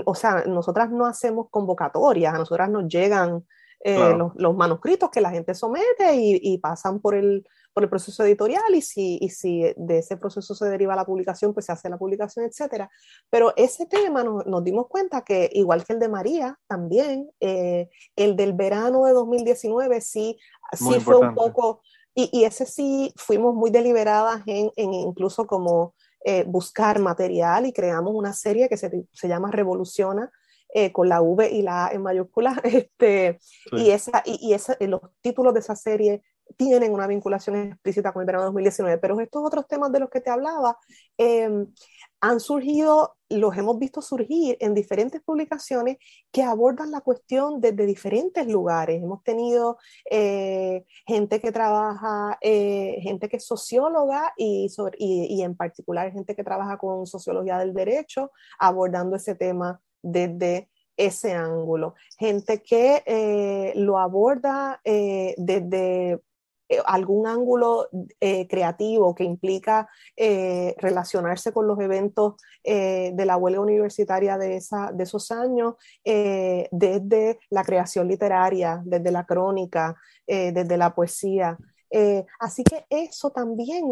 o sea, nosotras no hacemos convocatorias, a nosotras nos llegan eh, los, manuscritos que la gente somete y pasan por el, por el proceso editorial y si, y si de ese proceso se deriva la publicación, pues se hace la publicación, etcétera. Pero ese tema nos, dimos cuenta que, igual que el de María, también eh, el del verano de 2019 sí, sí fue un poco, y, y, ese sí fuimos muy deliberadas en, en incluso como eh, buscar material y creamos una serie que se, se llama Revoluciona, eh, con la V y la A en mayúsculas, este, y, esa, y, y esa, los títulos de esa serie tienen una vinculación explícita con el verano 2019, pero estos otros temas de los que te hablaba em, han surgido, los hemos visto surgir en diferentes publicaciones que abordan la cuestión desde diferentes lugares. Hemos tenido eh, gente que trabaja, eh, gente que es socióloga y, y, en particular gente que trabaja con sociología del derecho, abordando ese tema desde ese ángulo. Gente que eh, lo aborda desde eh, algún ángulo eh, creativo que implica eh, relacionarse con los eventos de la huelga universitaria de, esa, de esos años, desde la creación literaria, desde la crónica, desde la poesía. así que eso también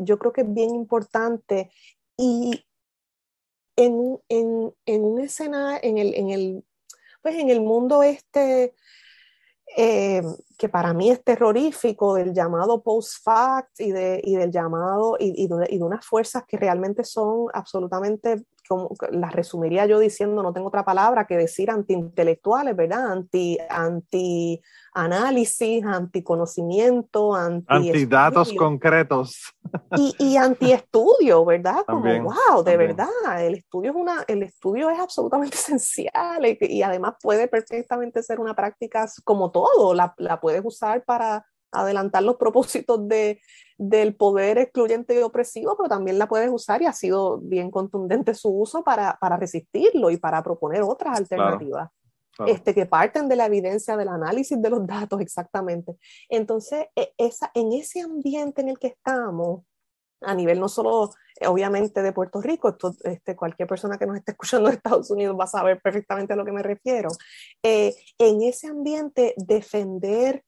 yo creo que es bien importante y en, en, en un escenario, en el, en el, pues en el mundo este eh, que para mí es terrorífico del llamado post-fact y, de, y del llamado y, de, y, de, unas fuerzas que realmente son absolutamente como las resumiría yo diciendo, no tengo otra palabra que decir antiintelectuales, ¿verdad? Anti, anti análisis, anticonocimiento, anti antidatos concretos. Y, y antiestudio, ¿verdad? Como, wow, de verdad, el estudio, es una, el estudio es absolutamente esencial y, y, además puede perfectamente ser una práctica como todo, la, la puedes usar para adelantar los propósitos de, del poder excluyente y opresivo, pero también la puedes usar y ha sido bien contundente su uso para, para resistirlo y para proponer otras alternativas. Este, que parten de la evidencia del análisis de los datos exactamente. Entonces, e, esa, en ese ambiente en el que estamos, a nivel no solo obviamente de Puerto Rico, este, cualquier persona que nos esté escuchando de Estados Unidos va a saber perfectamente a lo que me refiero. Eh, en ese ambiente, defender,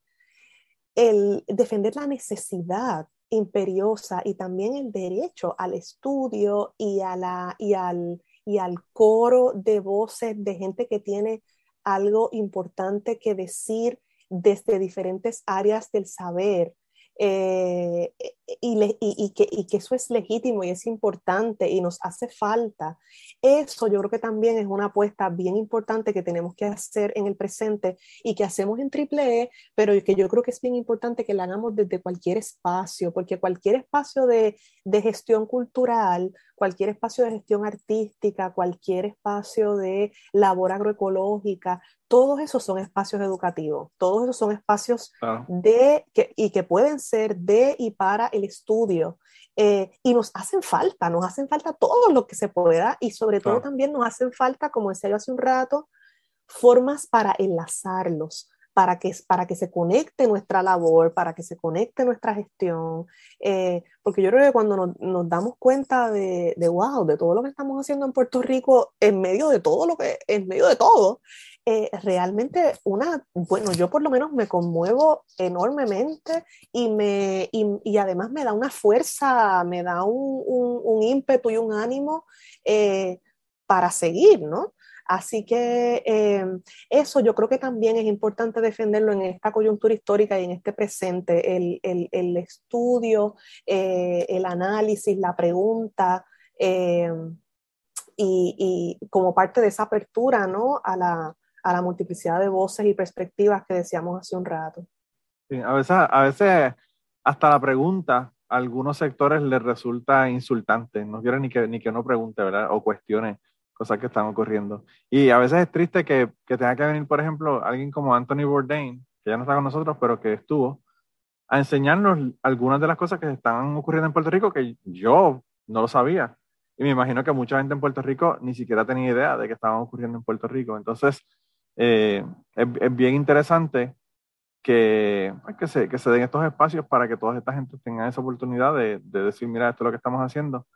el, defender la necesidad imperiosa y también el derecho al estudio y, a la, y, al, y al coro de voces de gente que tiene algo importante que decir desde diferentes áreas del saber. Eh, y, que, y, que, eso es legítimo y es importante y nos hace falta. Eso yo creo que también es una apuesta bien importante que tenemos que hacer en el presente y que hacemos en Triple E, pero que yo creo que es bien importante que la hagamos desde cualquier espacio, porque cualquier espacio de, de gestión cultural, cualquier espacio de gestión artística, cualquier espacio de labor agroecológica, todos esos son espacios educativos, todos esos son espacios de que, y que pueden ser de y para el estudio. Eh, y nos hacen falta, nos hacen falta todo lo que se pueda y sobre todo también nos hacen falta, como decía yo hace un rato, formas para enlazarlos, para que, para que se conecte nuestra labor, para que se conecte nuestra gestión, eh, porque yo creo que cuando nos, nos damos cuenta de, de, wow, de todo lo que estamos haciendo en Puerto Rico, en medio de todo lo que, en medio de todo, eh, realmente una, bueno, yo por lo menos me conmuevo enormemente y, me, y, además me da una fuerza, me da un, un, ímpetu y un ánimo eh, para seguir, ¿no? Así que eh, eso yo creo que también es importante defenderlo en esta coyuntura histórica y en este presente, el, el, estudio, el análisis, la pregunta. Y, y, como parte de esa apertura ¿no? a, la, a la multiplicidad de voces y perspectivas que decíamos hace un rato. Sí, a, veces, a veces hasta la pregunta a algunos sectores les resulta insultante, no quieren ni que, ni que uno pregunte, ¿verdad? O cuestione cosas que están ocurriendo. Y a veces es triste que, que tenga que venir, por ejemplo, alguien como Anthony Bourdain, que ya no está con nosotros, pero que estuvo, a enseñarnos algunas de las cosas que están ocurriendo en Puerto Rico que yo no lo sabía. Y me imagino que mucha gente en Puerto Rico ni siquiera tenía idea de que estaban ocurriendo en Puerto Rico. Entonces, eh, es, es, bien interesante que, pues, que, se, que se den estos espacios para que toda esta gente tenga esa oportunidad de, de decir, mira, esto es lo que estamos haciendo.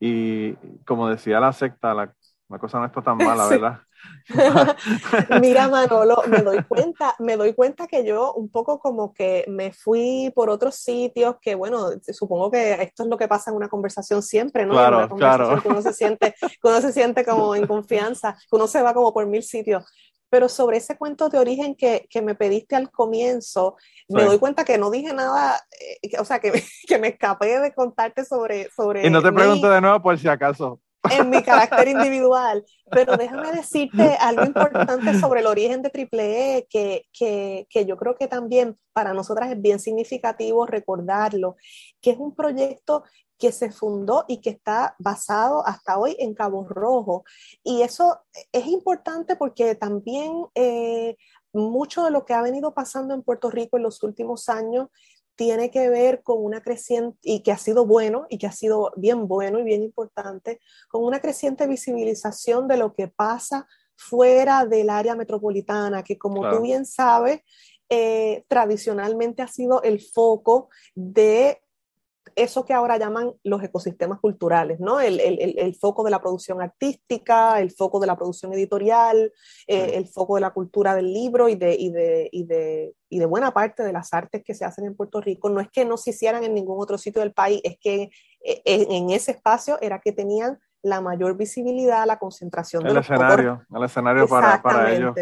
Y como decía la secta, la, la cosa no está tan mala, ¿verdad? Mira, Manolo, me doy cuenta, me doy cuenta que yo un poco como que me fui por otros sitios que, bueno, supongo que esto es lo que pasa en una conversación siempre, ¿no? Claro, claro. uno se siente, uno se siente como en confianza, uno se va como por mil sitios. Pero sobre ese cuento de origen que, que me pediste al comienzo, me doy cuenta que no dije nada, eh, o sea, que, que, me escapé de contarte sobre... sobre y no te pregunto de nuevo por si acaso en mi carácter individual, pero déjame decirte algo importante sobre el origen de Triple E, que, que, que, yo creo que también para nosotras es bien significativo recordarlo, que es un proyecto que se fundó y que está basado hasta hoy en Cabo Rojo. Y eso es importante porque también eh, mucho de lo que ha venido pasando en Puerto Rico en los últimos años tiene que ver con una creciente, y que ha sido bueno, y que ha sido bien bueno y bien importante, con una creciente visibilización de lo que pasa fuera del área metropolitana, que como claro. tú bien sabes, eh, tradicionalmente ha sido el foco de eso que ahora llaman los ecosistemas culturales, ¿no? El, el, el, foco de la producción artística, el foco de la producción editorial, eh, el foco de la cultura del libro y de, y, de, y, de, y de buena parte de las artes que se hacen en Puerto Rico. No es que no se hicieran en ningún otro sitio del país, es que en, en ese espacio era que tenían la mayor visibilidad, la concentración el de escenario, los pocos... el escenario para, para ellos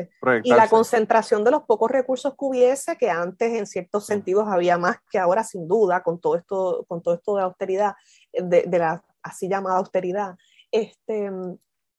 y la concentración de los pocos recursos que hubiese, que antes en ciertos sentidos había más que ahora sin duda con todo esto, con todo esto de austeridad, de, de la así llamada austeridad, este,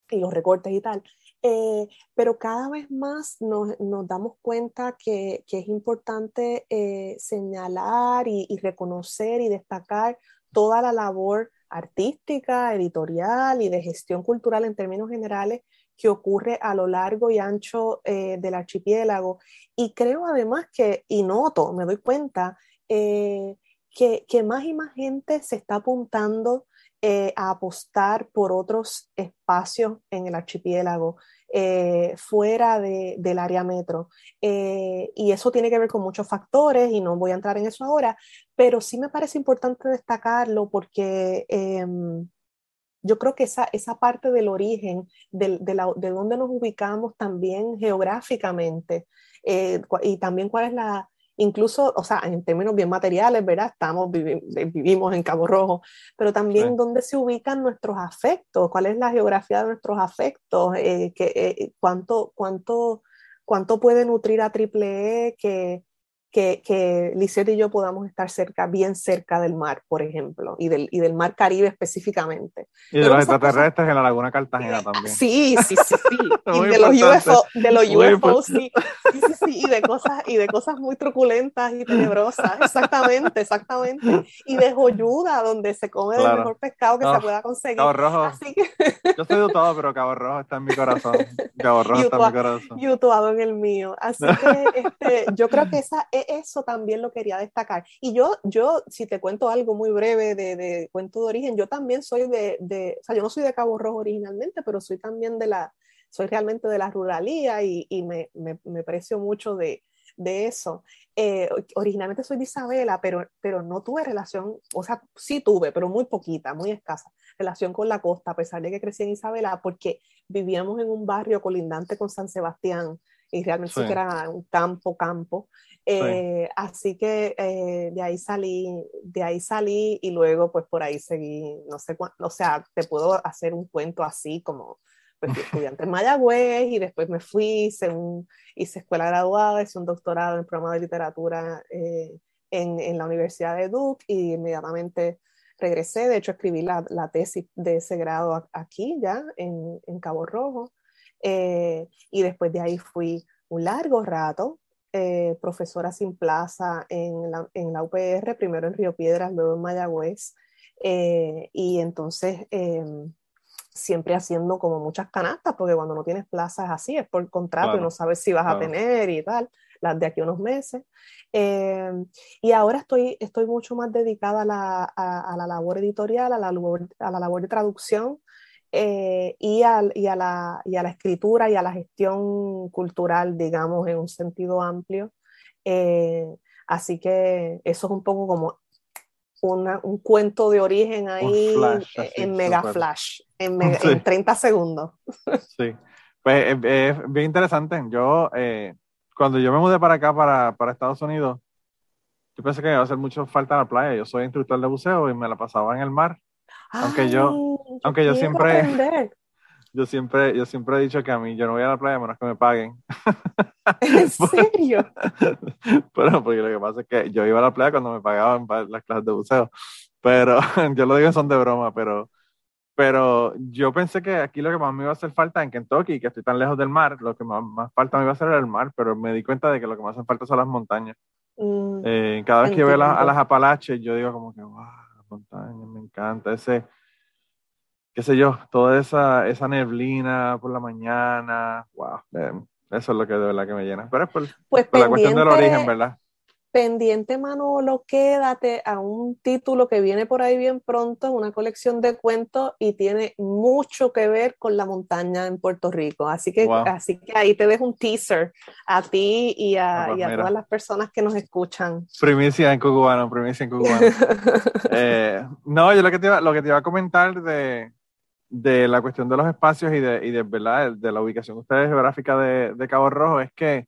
y los recortes y tal. Eh, pero cada vez más nos, nos damos cuenta que, que es importante eh, señalar y, y reconocer y destacar toda la labor artística, editorial y de gestión cultural en términos generales que ocurre a lo largo y ancho eh, del archipiélago. Y creo además que, y noto, me doy cuenta, eh, que, que más y más gente se está apuntando eh, a apostar por otros espacios en el archipiélago. Eh, fuera de, del área metro. Eh, y eso tiene que ver con muchos factores y no voy a entrar en eso ahora, pero sí me parece importante destacarlo porque em, yo creo que esa, esa parte del origen, de, de, la, de dónde nos ubicamos también geográficamente y también cuál es la, incluso, o sea, en términos bien materiales, ¿verdad? Estamos, vivimos en Cabo Rojo, pero también dónde se ubican nuestros afectos, cuál es la geografía de nuestros afectos, eh, que, eh, cuánto, cuánto, cuánto puede nutrir a Triple E que, que, que y yo podamos estar cerca, bien cerca del mar, por ejemplo, y del, y del mar Caribe específicamente. Y de los extraterrestres en la Laguna Cartagena también. Sí, sí, sí, sí. y de los, UFO, de los UFO, sí. Sí, sí, sí. Y de cosas, y de cosas muy truculentas y tenebrosas. Exactamente, exactamente. Y de joyuda, donde se come el mejor pescado que se pueda conseguir. Cabo Rojo. Así que... Yo estoy de todo, pero Cabo Rojo está en mi corazón. Cabo Rojo está en mi corazón. Yutuado en el mío. Así que este, yo creo que esa eso también lo quería destacar. Y yo, yo si te cuento algo muy breve de, de cuento de origen, yo también soy de, de, o sea, yo no soy de Cabo Rojo originalmente, pero soy también de la, soy realmente de la ruralía y, y me, me, me, precio mucho de, de eso. Eh, originalmente soy de Isabela, pero, pero no tuve relación, o sea, sí tuve, pero muy poquita, muy escasa, relación con la costa, a pesar de que crecí en Isabela, porque vivíamos en un barrio colindante con San Sebastián, y realmente sí. que era un campo, campo. Eh, así que eh, de ahí salí, de ahí salí y luego pues por ahí seguí, no sé cuánto, o sea, te puedo hacer un cuento así como pues, estudiante en Mayagüez y después me fui, hice, un, hice escuela graduada, hice un doctorado en programa de literatura eh, en, en, la Universidad de Duke y inmediatamente regresé, de hecho escribí la, la tesis de ese grado aquí ya en, en Cabo Rojo. Eh, y después de ahí fui un largo rato eh, profesora sin plaza en la, en la, UPR, primero en Río Piedras, luego en Mayagüez, eh, y entonces em, siempre haciendo como muchas canastas, porque cuando no tienes plaza es así, es por contrato y no sabes si vas a tener y tal, las de aquí unos meses. Em, y ahora estoy, estoy mucho más dedicada a la, a, a la labor editorial, a la, a la labor de traducción, eh, y, al, y, a la, y, a la, escritura y a la gestión cultural, digamos, en un sentido amplio. Eh, así que eso es un poco como una, un cuento de origen ahí en Mega Flash, en, en, 30 segundos. sí, pues es, bien interesante. Yo, eh, cuando yo me mudé para acá, para, para Estados Unidos, yo pensé que me iba a hacer mucho falta la playa. Yo soy instructor de buceo y me la pasaba en el mar aunque yo, aunque yo siempre, yo siempre, yo siempre he dicho que a mí yo no voy a la playa a menos que me paguen. ¿En serio? Pero porque lo que pasa es que yo iba a la playa cuando me pagaban para las clases de buceo. Pero yo lo digo son de broma, pero, pero yo pensé que aquí lo que más me iba a hacer falta en Kentucky, que estoy tan lejos del mar, lo que más, más falta me iba a hacer era el mar, pero me di cuenta de que lo que más hace falta son las montañas. Mm, eh, cada vez que veo a las Apalaches, yo digo como que, wow montañas, me encanta ese, qué sé yo, toda esa, esa neblina por la mañana, wow, eso es lo que de verdad que me llena. Pero es por, pues la cuestión del origen, ¿verdad? Pendiente, Manolo, quédate a un título que viene por ahí bien pronto, una colección de cuentos y tiene mucho que ver con la montaña en Puerto Rico. Así que, así que ahí te dejo un teaser a ti y a, ah, pues todas las personas que nos escuchan. Primicia en cubano, primicia en cubano. Eh, no, yo lo que, te iba, lo que te iba a comentar de, de la cuestión de los espacios y de, y de, ¿verdad? de la ubicación ustedes geográfica de, de Cabo Rojo es que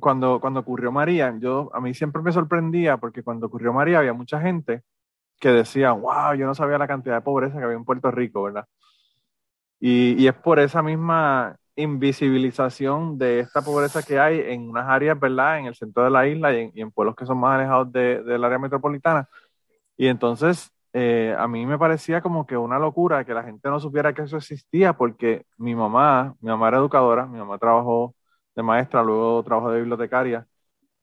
cuando, cuando ocurrió María, yo, a mí siempre me sorprendía porque cuando ocurrió María había mucha gente que decía, wow, yo no sabía la cantidad de pobreza que había en Puerto Rico, ¿verdad? Y, y es por esa misma invisibilización de esta pobreza que hay en unas áreas, ¿verdad? En el centro de la isla y en, pueblos que son más alejados de, del área metropolitana. Y entonces eh, a mí me parecía como que una locura que la gente no supiera que eso existía porque mi mamá, mi mamá era educadora, mi mamá trabajó de maestra, luego trabajó de bibliotecaria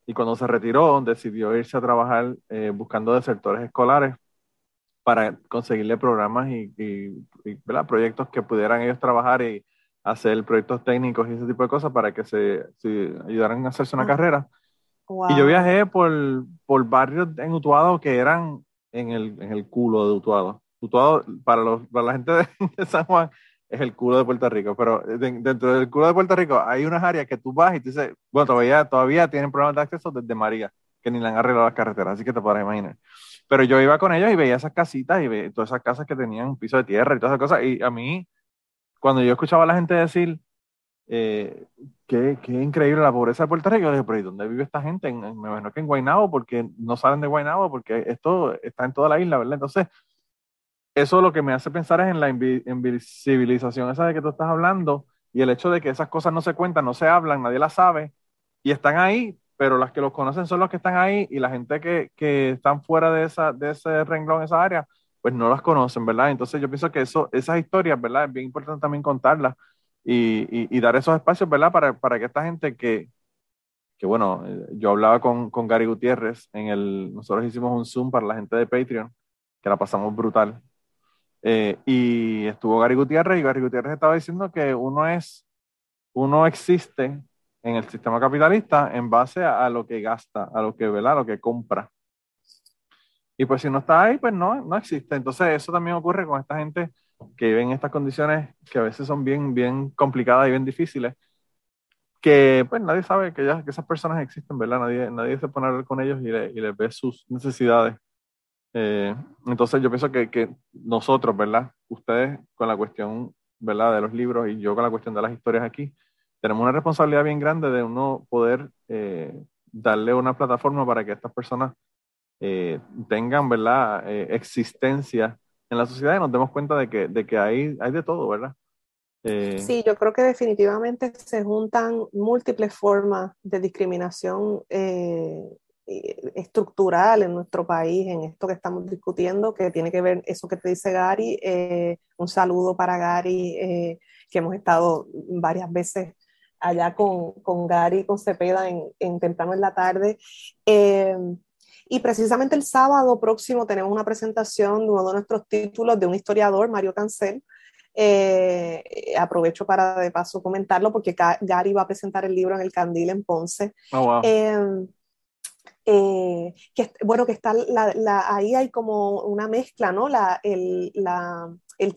y cuando se retiró decidió irse a trabajar eh, buscando desertores escolares para conseguirle programas y, proyectos que pudieran ellos trabajar y hacer proyectos técnicos y ese tipo de cosas para que se, ayudaran a hacerse una ah. carrera. Y yo viajé por, por barrios en Utuado que eran en el, en el culo de Utuado. Utuado, para, los, para la gente de, San Juan, es el culo de Puerto Rico, pero dentro del culo de Puerto Rico hay unas áreas que tú vas y te dices, bueno, todavía, todavía tienen problemas de acceso desde María, que ni le han arreglado las carreteras, así que te podrás imaginar. Pero yo iba con ellos y veía esas casitas y veía todas esas casas que tenían un piso de tierra y todas esas cosas, y a mí, cuando yo escuchaba a la gente decir, eh, qué, qué, increíble la pobreza de Puerto Rico. Yo dije, pero ¿y dónde vive esta gente? me imagino que en Guaynabo, porque no salen de Guaynabo, porque esto está en toda la isla, ¿verdad? Entonces, eso lo que me hace pensar es en la invisibilización esa de que tú estás hablando y el hecho de que esas cosas no se cuentan, no se hablan, nadie las sabe y están ahí, pero las que los conocen son los que están ahí y la gente que, que están fuera de, esa, de ese renglón, esa área, pues no las conocen, ¿verdad? Entonces yo pienso que eso, esas historias, ¿verdad? Es bien importante también contarlas y, y, dar esos espacios, ¿verdad? Para, para que esta gente que, que bueno, eh, yo hablaba con, con Gary Gutiérrez en el, nosotros hicimos un Zoom para la gente de Patreon, que la pasamos brutal. Eh, y estuvo Gary Gutiérrez y Gary Gutiérrez estaba diciendo que uno es, uno existe en el sistema capitalista en base a, lo que gasta, a lo que, ¿verdad? A lo que compra. Y pues si no está ahí, pues no, no existe. Entonces eso también ocurre con esta gente que viven en estas condiciones que a veces son bien, bien complicadas y bien difíciles, que pues nadie sabe que, ya, que esas personas existen, ¿verdad? Nadie, nadie se pone con ellos y, y les ve sus necesidades. Eh, entonces yo pienso que, que, nosotros, ¿verdad? Ustedes con la cuestión, ¿verdad? De los libros y yo con la cuestión de las historias aquí, tenemos una responsabilidad bien grande de uno poder eh, darle una plataforma para que estas personas eh, tengan, ¿verdad? existencia en la sociedad y nos demos cuenta de que, de que hay, hay de todo, ¿verdad? Eh, sí, yo creo que definitivamente se juntan múltiples formas de discriminación eh, estructural en nuestro país, en esto que estamos discutiendo, que tiene que ver eso que te dice Gary. Eh, un saludo para Gary, que hemos estado varias veces allá con, con Gary, con Cepeda en, en Temprano en la tarde. Y precisamente el sábado próximo tenemos una presentación de uno de nuestros títulos de un historiador, Mario Cancel. Eh, aprovecho para de paso comentarlo porque Gary va a presentar el libro en el Candil en Ponce. Oh, em, eh, que, bueno, que está ahí hay como una mezcla, ¿no? El,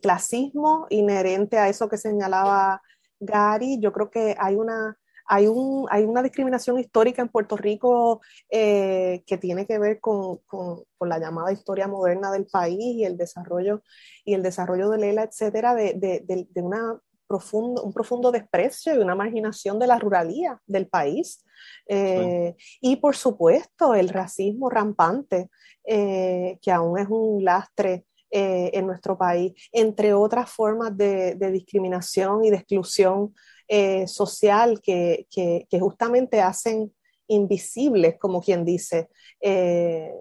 clasismo inherente a eso que señalaba Gary. Yo creo que hay una hay, un, hay una discriminación histórica en Puerto Rico eh, que tiene que ver con, con, la llamada historia moderna del país y el desarrollo, y el desarrollo de Lela, etcétera, de, de, una profundo, un profundo desprecio y una marginación de la ruralía del país. Eh, y por supuesto, el racismo rampante, eh, que aún es un lastre en nuestro país, entre otras formas de, discriminación y de exclusión eh, social que, que, justamente hacen invisibles, como quien dice, eh,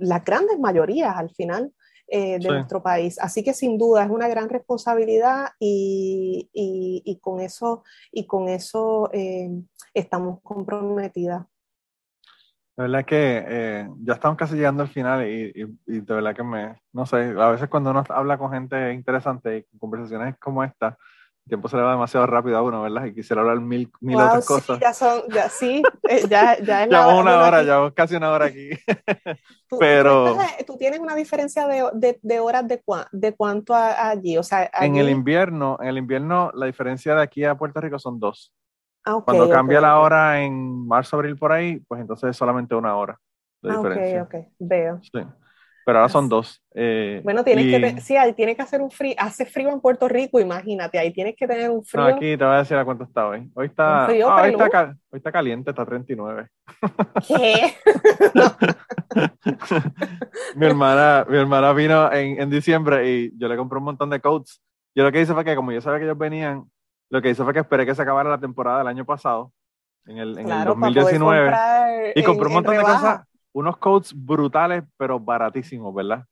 las grandes mayorías al final eh, de nuestro país. Así que sin duda es una gran responsabilidad y, y, con eso, y con eso estamos comprometidas. La verdad es que ya estamos casi llegando al final y, y, de verdad que me, no sé, a veces cuando uno habla con gente interesante y conversaciones como esta, el tiempo se le va demasiado rápido a uno, ¿verdad? Y quisiera hablar mil, mil otras cosas. Sí, ya son, ya, sí, eh, ya, ya es Llevamos una hora, ya casi una hora aquí. Pero... Tú, tienes una diferencia de, de, de horas de, de cuánto allí, o sea... En el invierno, en el invierno la diferencia de aquí a Puerto Rico son dos. Ah, Cuando cambia la hora en marzo, abril, por ahí, pues entonces es solamente una hora de ah, diferencia. Ok, ok, veo. Sí pero ahora son dos. Eh, bueno, tienes que, sí, ahí tiene que hacer un frío, hace frío en Puerto Rico, imagínate, ahí tienes que tener un frío. No, aquí te voy a decir a cuánto está hoy. Hoy está, ah, hoy, está hoy está caliente, está 39. ¿Qué? mi, hermana, mi hermana vino en, en, diciembre y yo le compré un montón de coats. Yo lo que hice fue que, como yo sabía que ellos venían, lo que hice fue que esperé que se acabara la temporada del año pasado, en el, en el 2019, y compré un montón de cosas unos coats brutales, pero baratísimos, ¿verdad?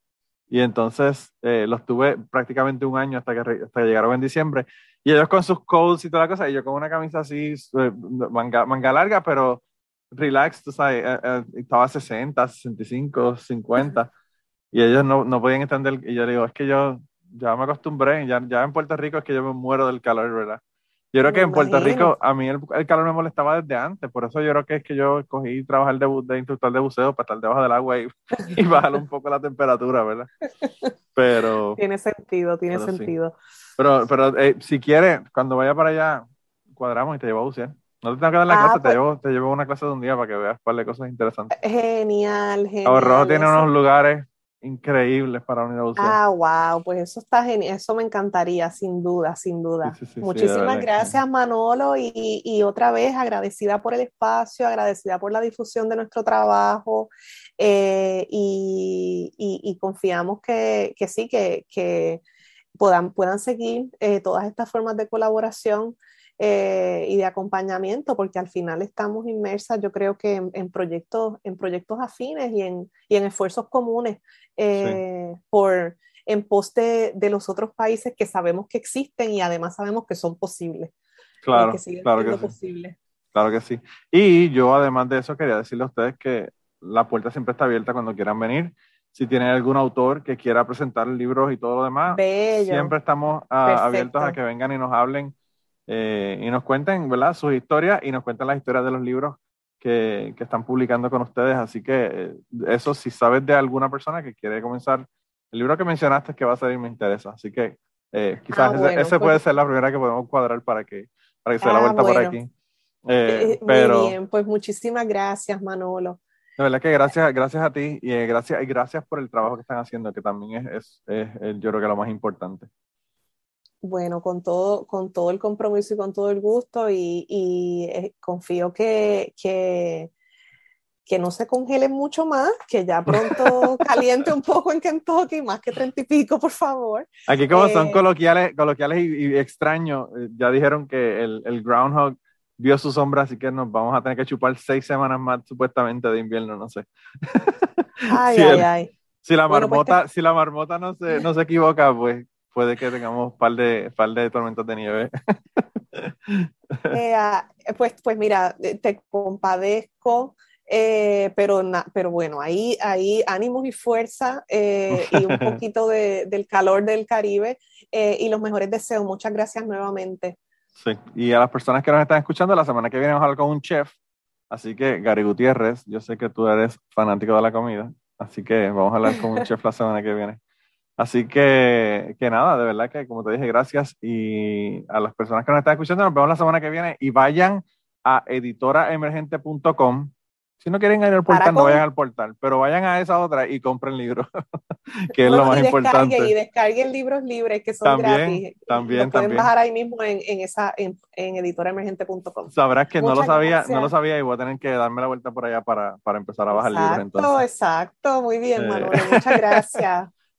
Y entonces eh, los tuve prácticamente un año hasta que, hasta llegaron en diciembre. Y ellos con sus coats y toda la cosa, y yo con una camisa así, eh, manga, manga larga, pero relax, tú sabes, eh, estaba a 60, 65, 50. Y ellos no, no podían entender. Y yo digo, es que yo ya me acostumbré, ya, ya en Puerto Rico es que yo me muero del calor, ¿verdad? Yo creo que en Puerto Rico a mí el, calor me molestaba desde antes, por eso yo creo que es que yo cogí trabajar de, de instructor de buceo para estar debajo del agua y, y bajar un poco la temperatura, ¿verdad? Pero... Tiene sentido, tiene sentido. Pero, pero eh, si quieres, cuando vaya para allá, cuadramos y te llevo a bucear. No te tengo que dar la ah, clase, te, pues llevo, te llevo una clase de un día para que veas un par de cosas interesantes. Genial, genial. Cabo tiene unos lugares increíbles para unir a. Ah, wow, pues eso está genial, eso me encantaría, sin duda, sin duda. Muchísimas gracias, Manolo, y, y, otra vez agradecida por el espacio, agradecida por la difusión de nuestro trabajo, eh, y, y, confiamos que, que sí, que, que puedan, puedan seguir eh, todas estas formas de colaboración. Eh, y de acompañamiento, porque al final estamos inmersas, yo creo que en, proyectos, en proyectos afines y en, y en esfuerzos comunes eh, por, en pos de, los otros países que sabemos que existen y además sabemos que son posibles. Claro, claro que sí. Claro que sí. Y yo además de eso quería decirle a ustedes que la puerta siempre está abierta cuando quieran venir. Si tienen algún autor que quiera presentar libros y todo lo demás, siempre estamos ah, abiertos a que vengan y nos hablen eh, y nos cuenten ¿verdad? sus historias y nos cuenten las historias de los libros que, que están publicando con ustedes. Así que eh, eso, si sabes de alguna persona que quiere comenzar, el libro que mencionaste que va a salir me interesa. Así que eh, quizás ah, ese, puede pues ser la primera que podemos cuadrar para que, para que se dé la ah, vuelta por aquí. pero, Muy bien, pues muchísimas gracias, Manolo. De verdad que gracias, gracias a ti y gracias, y gracias por el trabajo que están haciendo, que también es, es, es, yo creo que lo más importante bueno, con todo, con todo el compromiso y con todo el gusto y, eh, confío que, que, no se congele mucho más, que ya pronto caliente un poco en Kentucky, más que treinta y pico, por favor. Aquí como son eh, coloquiales, coloquiales y, extraños, eh, ya dijeron que el, el, groundhog vio su sombra, así que nos vamos a tener que chupar seis semanas más supuestamente de invierno, no sé. Ay, ay, ay. Si la pues marmota, si la marmota no se, no se equivoca, pues puede que tengamos un par de, par de tormentas de nieve. Eh, ah, pues, pues mira, te compadezco, eh, pero, pero bueno, ahí, ahí ánimos y fuerza eh, y un poquito de, del calor del Caribe y los mejores deseos. Muchas gracias nuevamente. Sí, y a las personas que nos están escuchando, la semana que viene vamos a hablar con un chef. Así que, Gary Gutiérrez, yo sé que tú eres fanático de la comida, así que vamos a hablar con un chef la semana que viene. Así que, que nada, de verdad que como te dije, gracias. Y a las personas que nos están escuchando, nos vemos la semana que viene y vayan a editoraemergente.com. Si no quieren ir al portal, no vayan al portal, pero vayan a esa otra y compren libros, que es lo más importante. Y descarguen libros libres que son gratis. También, pueden bajar ahí mismo en, en esa, en, en editoraemergente.com. Sabrás que no lo sabía, no lo sabía y voy a tener que darme la vuelta por allá para, para empezar a bajar libros. Entonces. Exacto, muy bien, Manuel. Muchas gracias.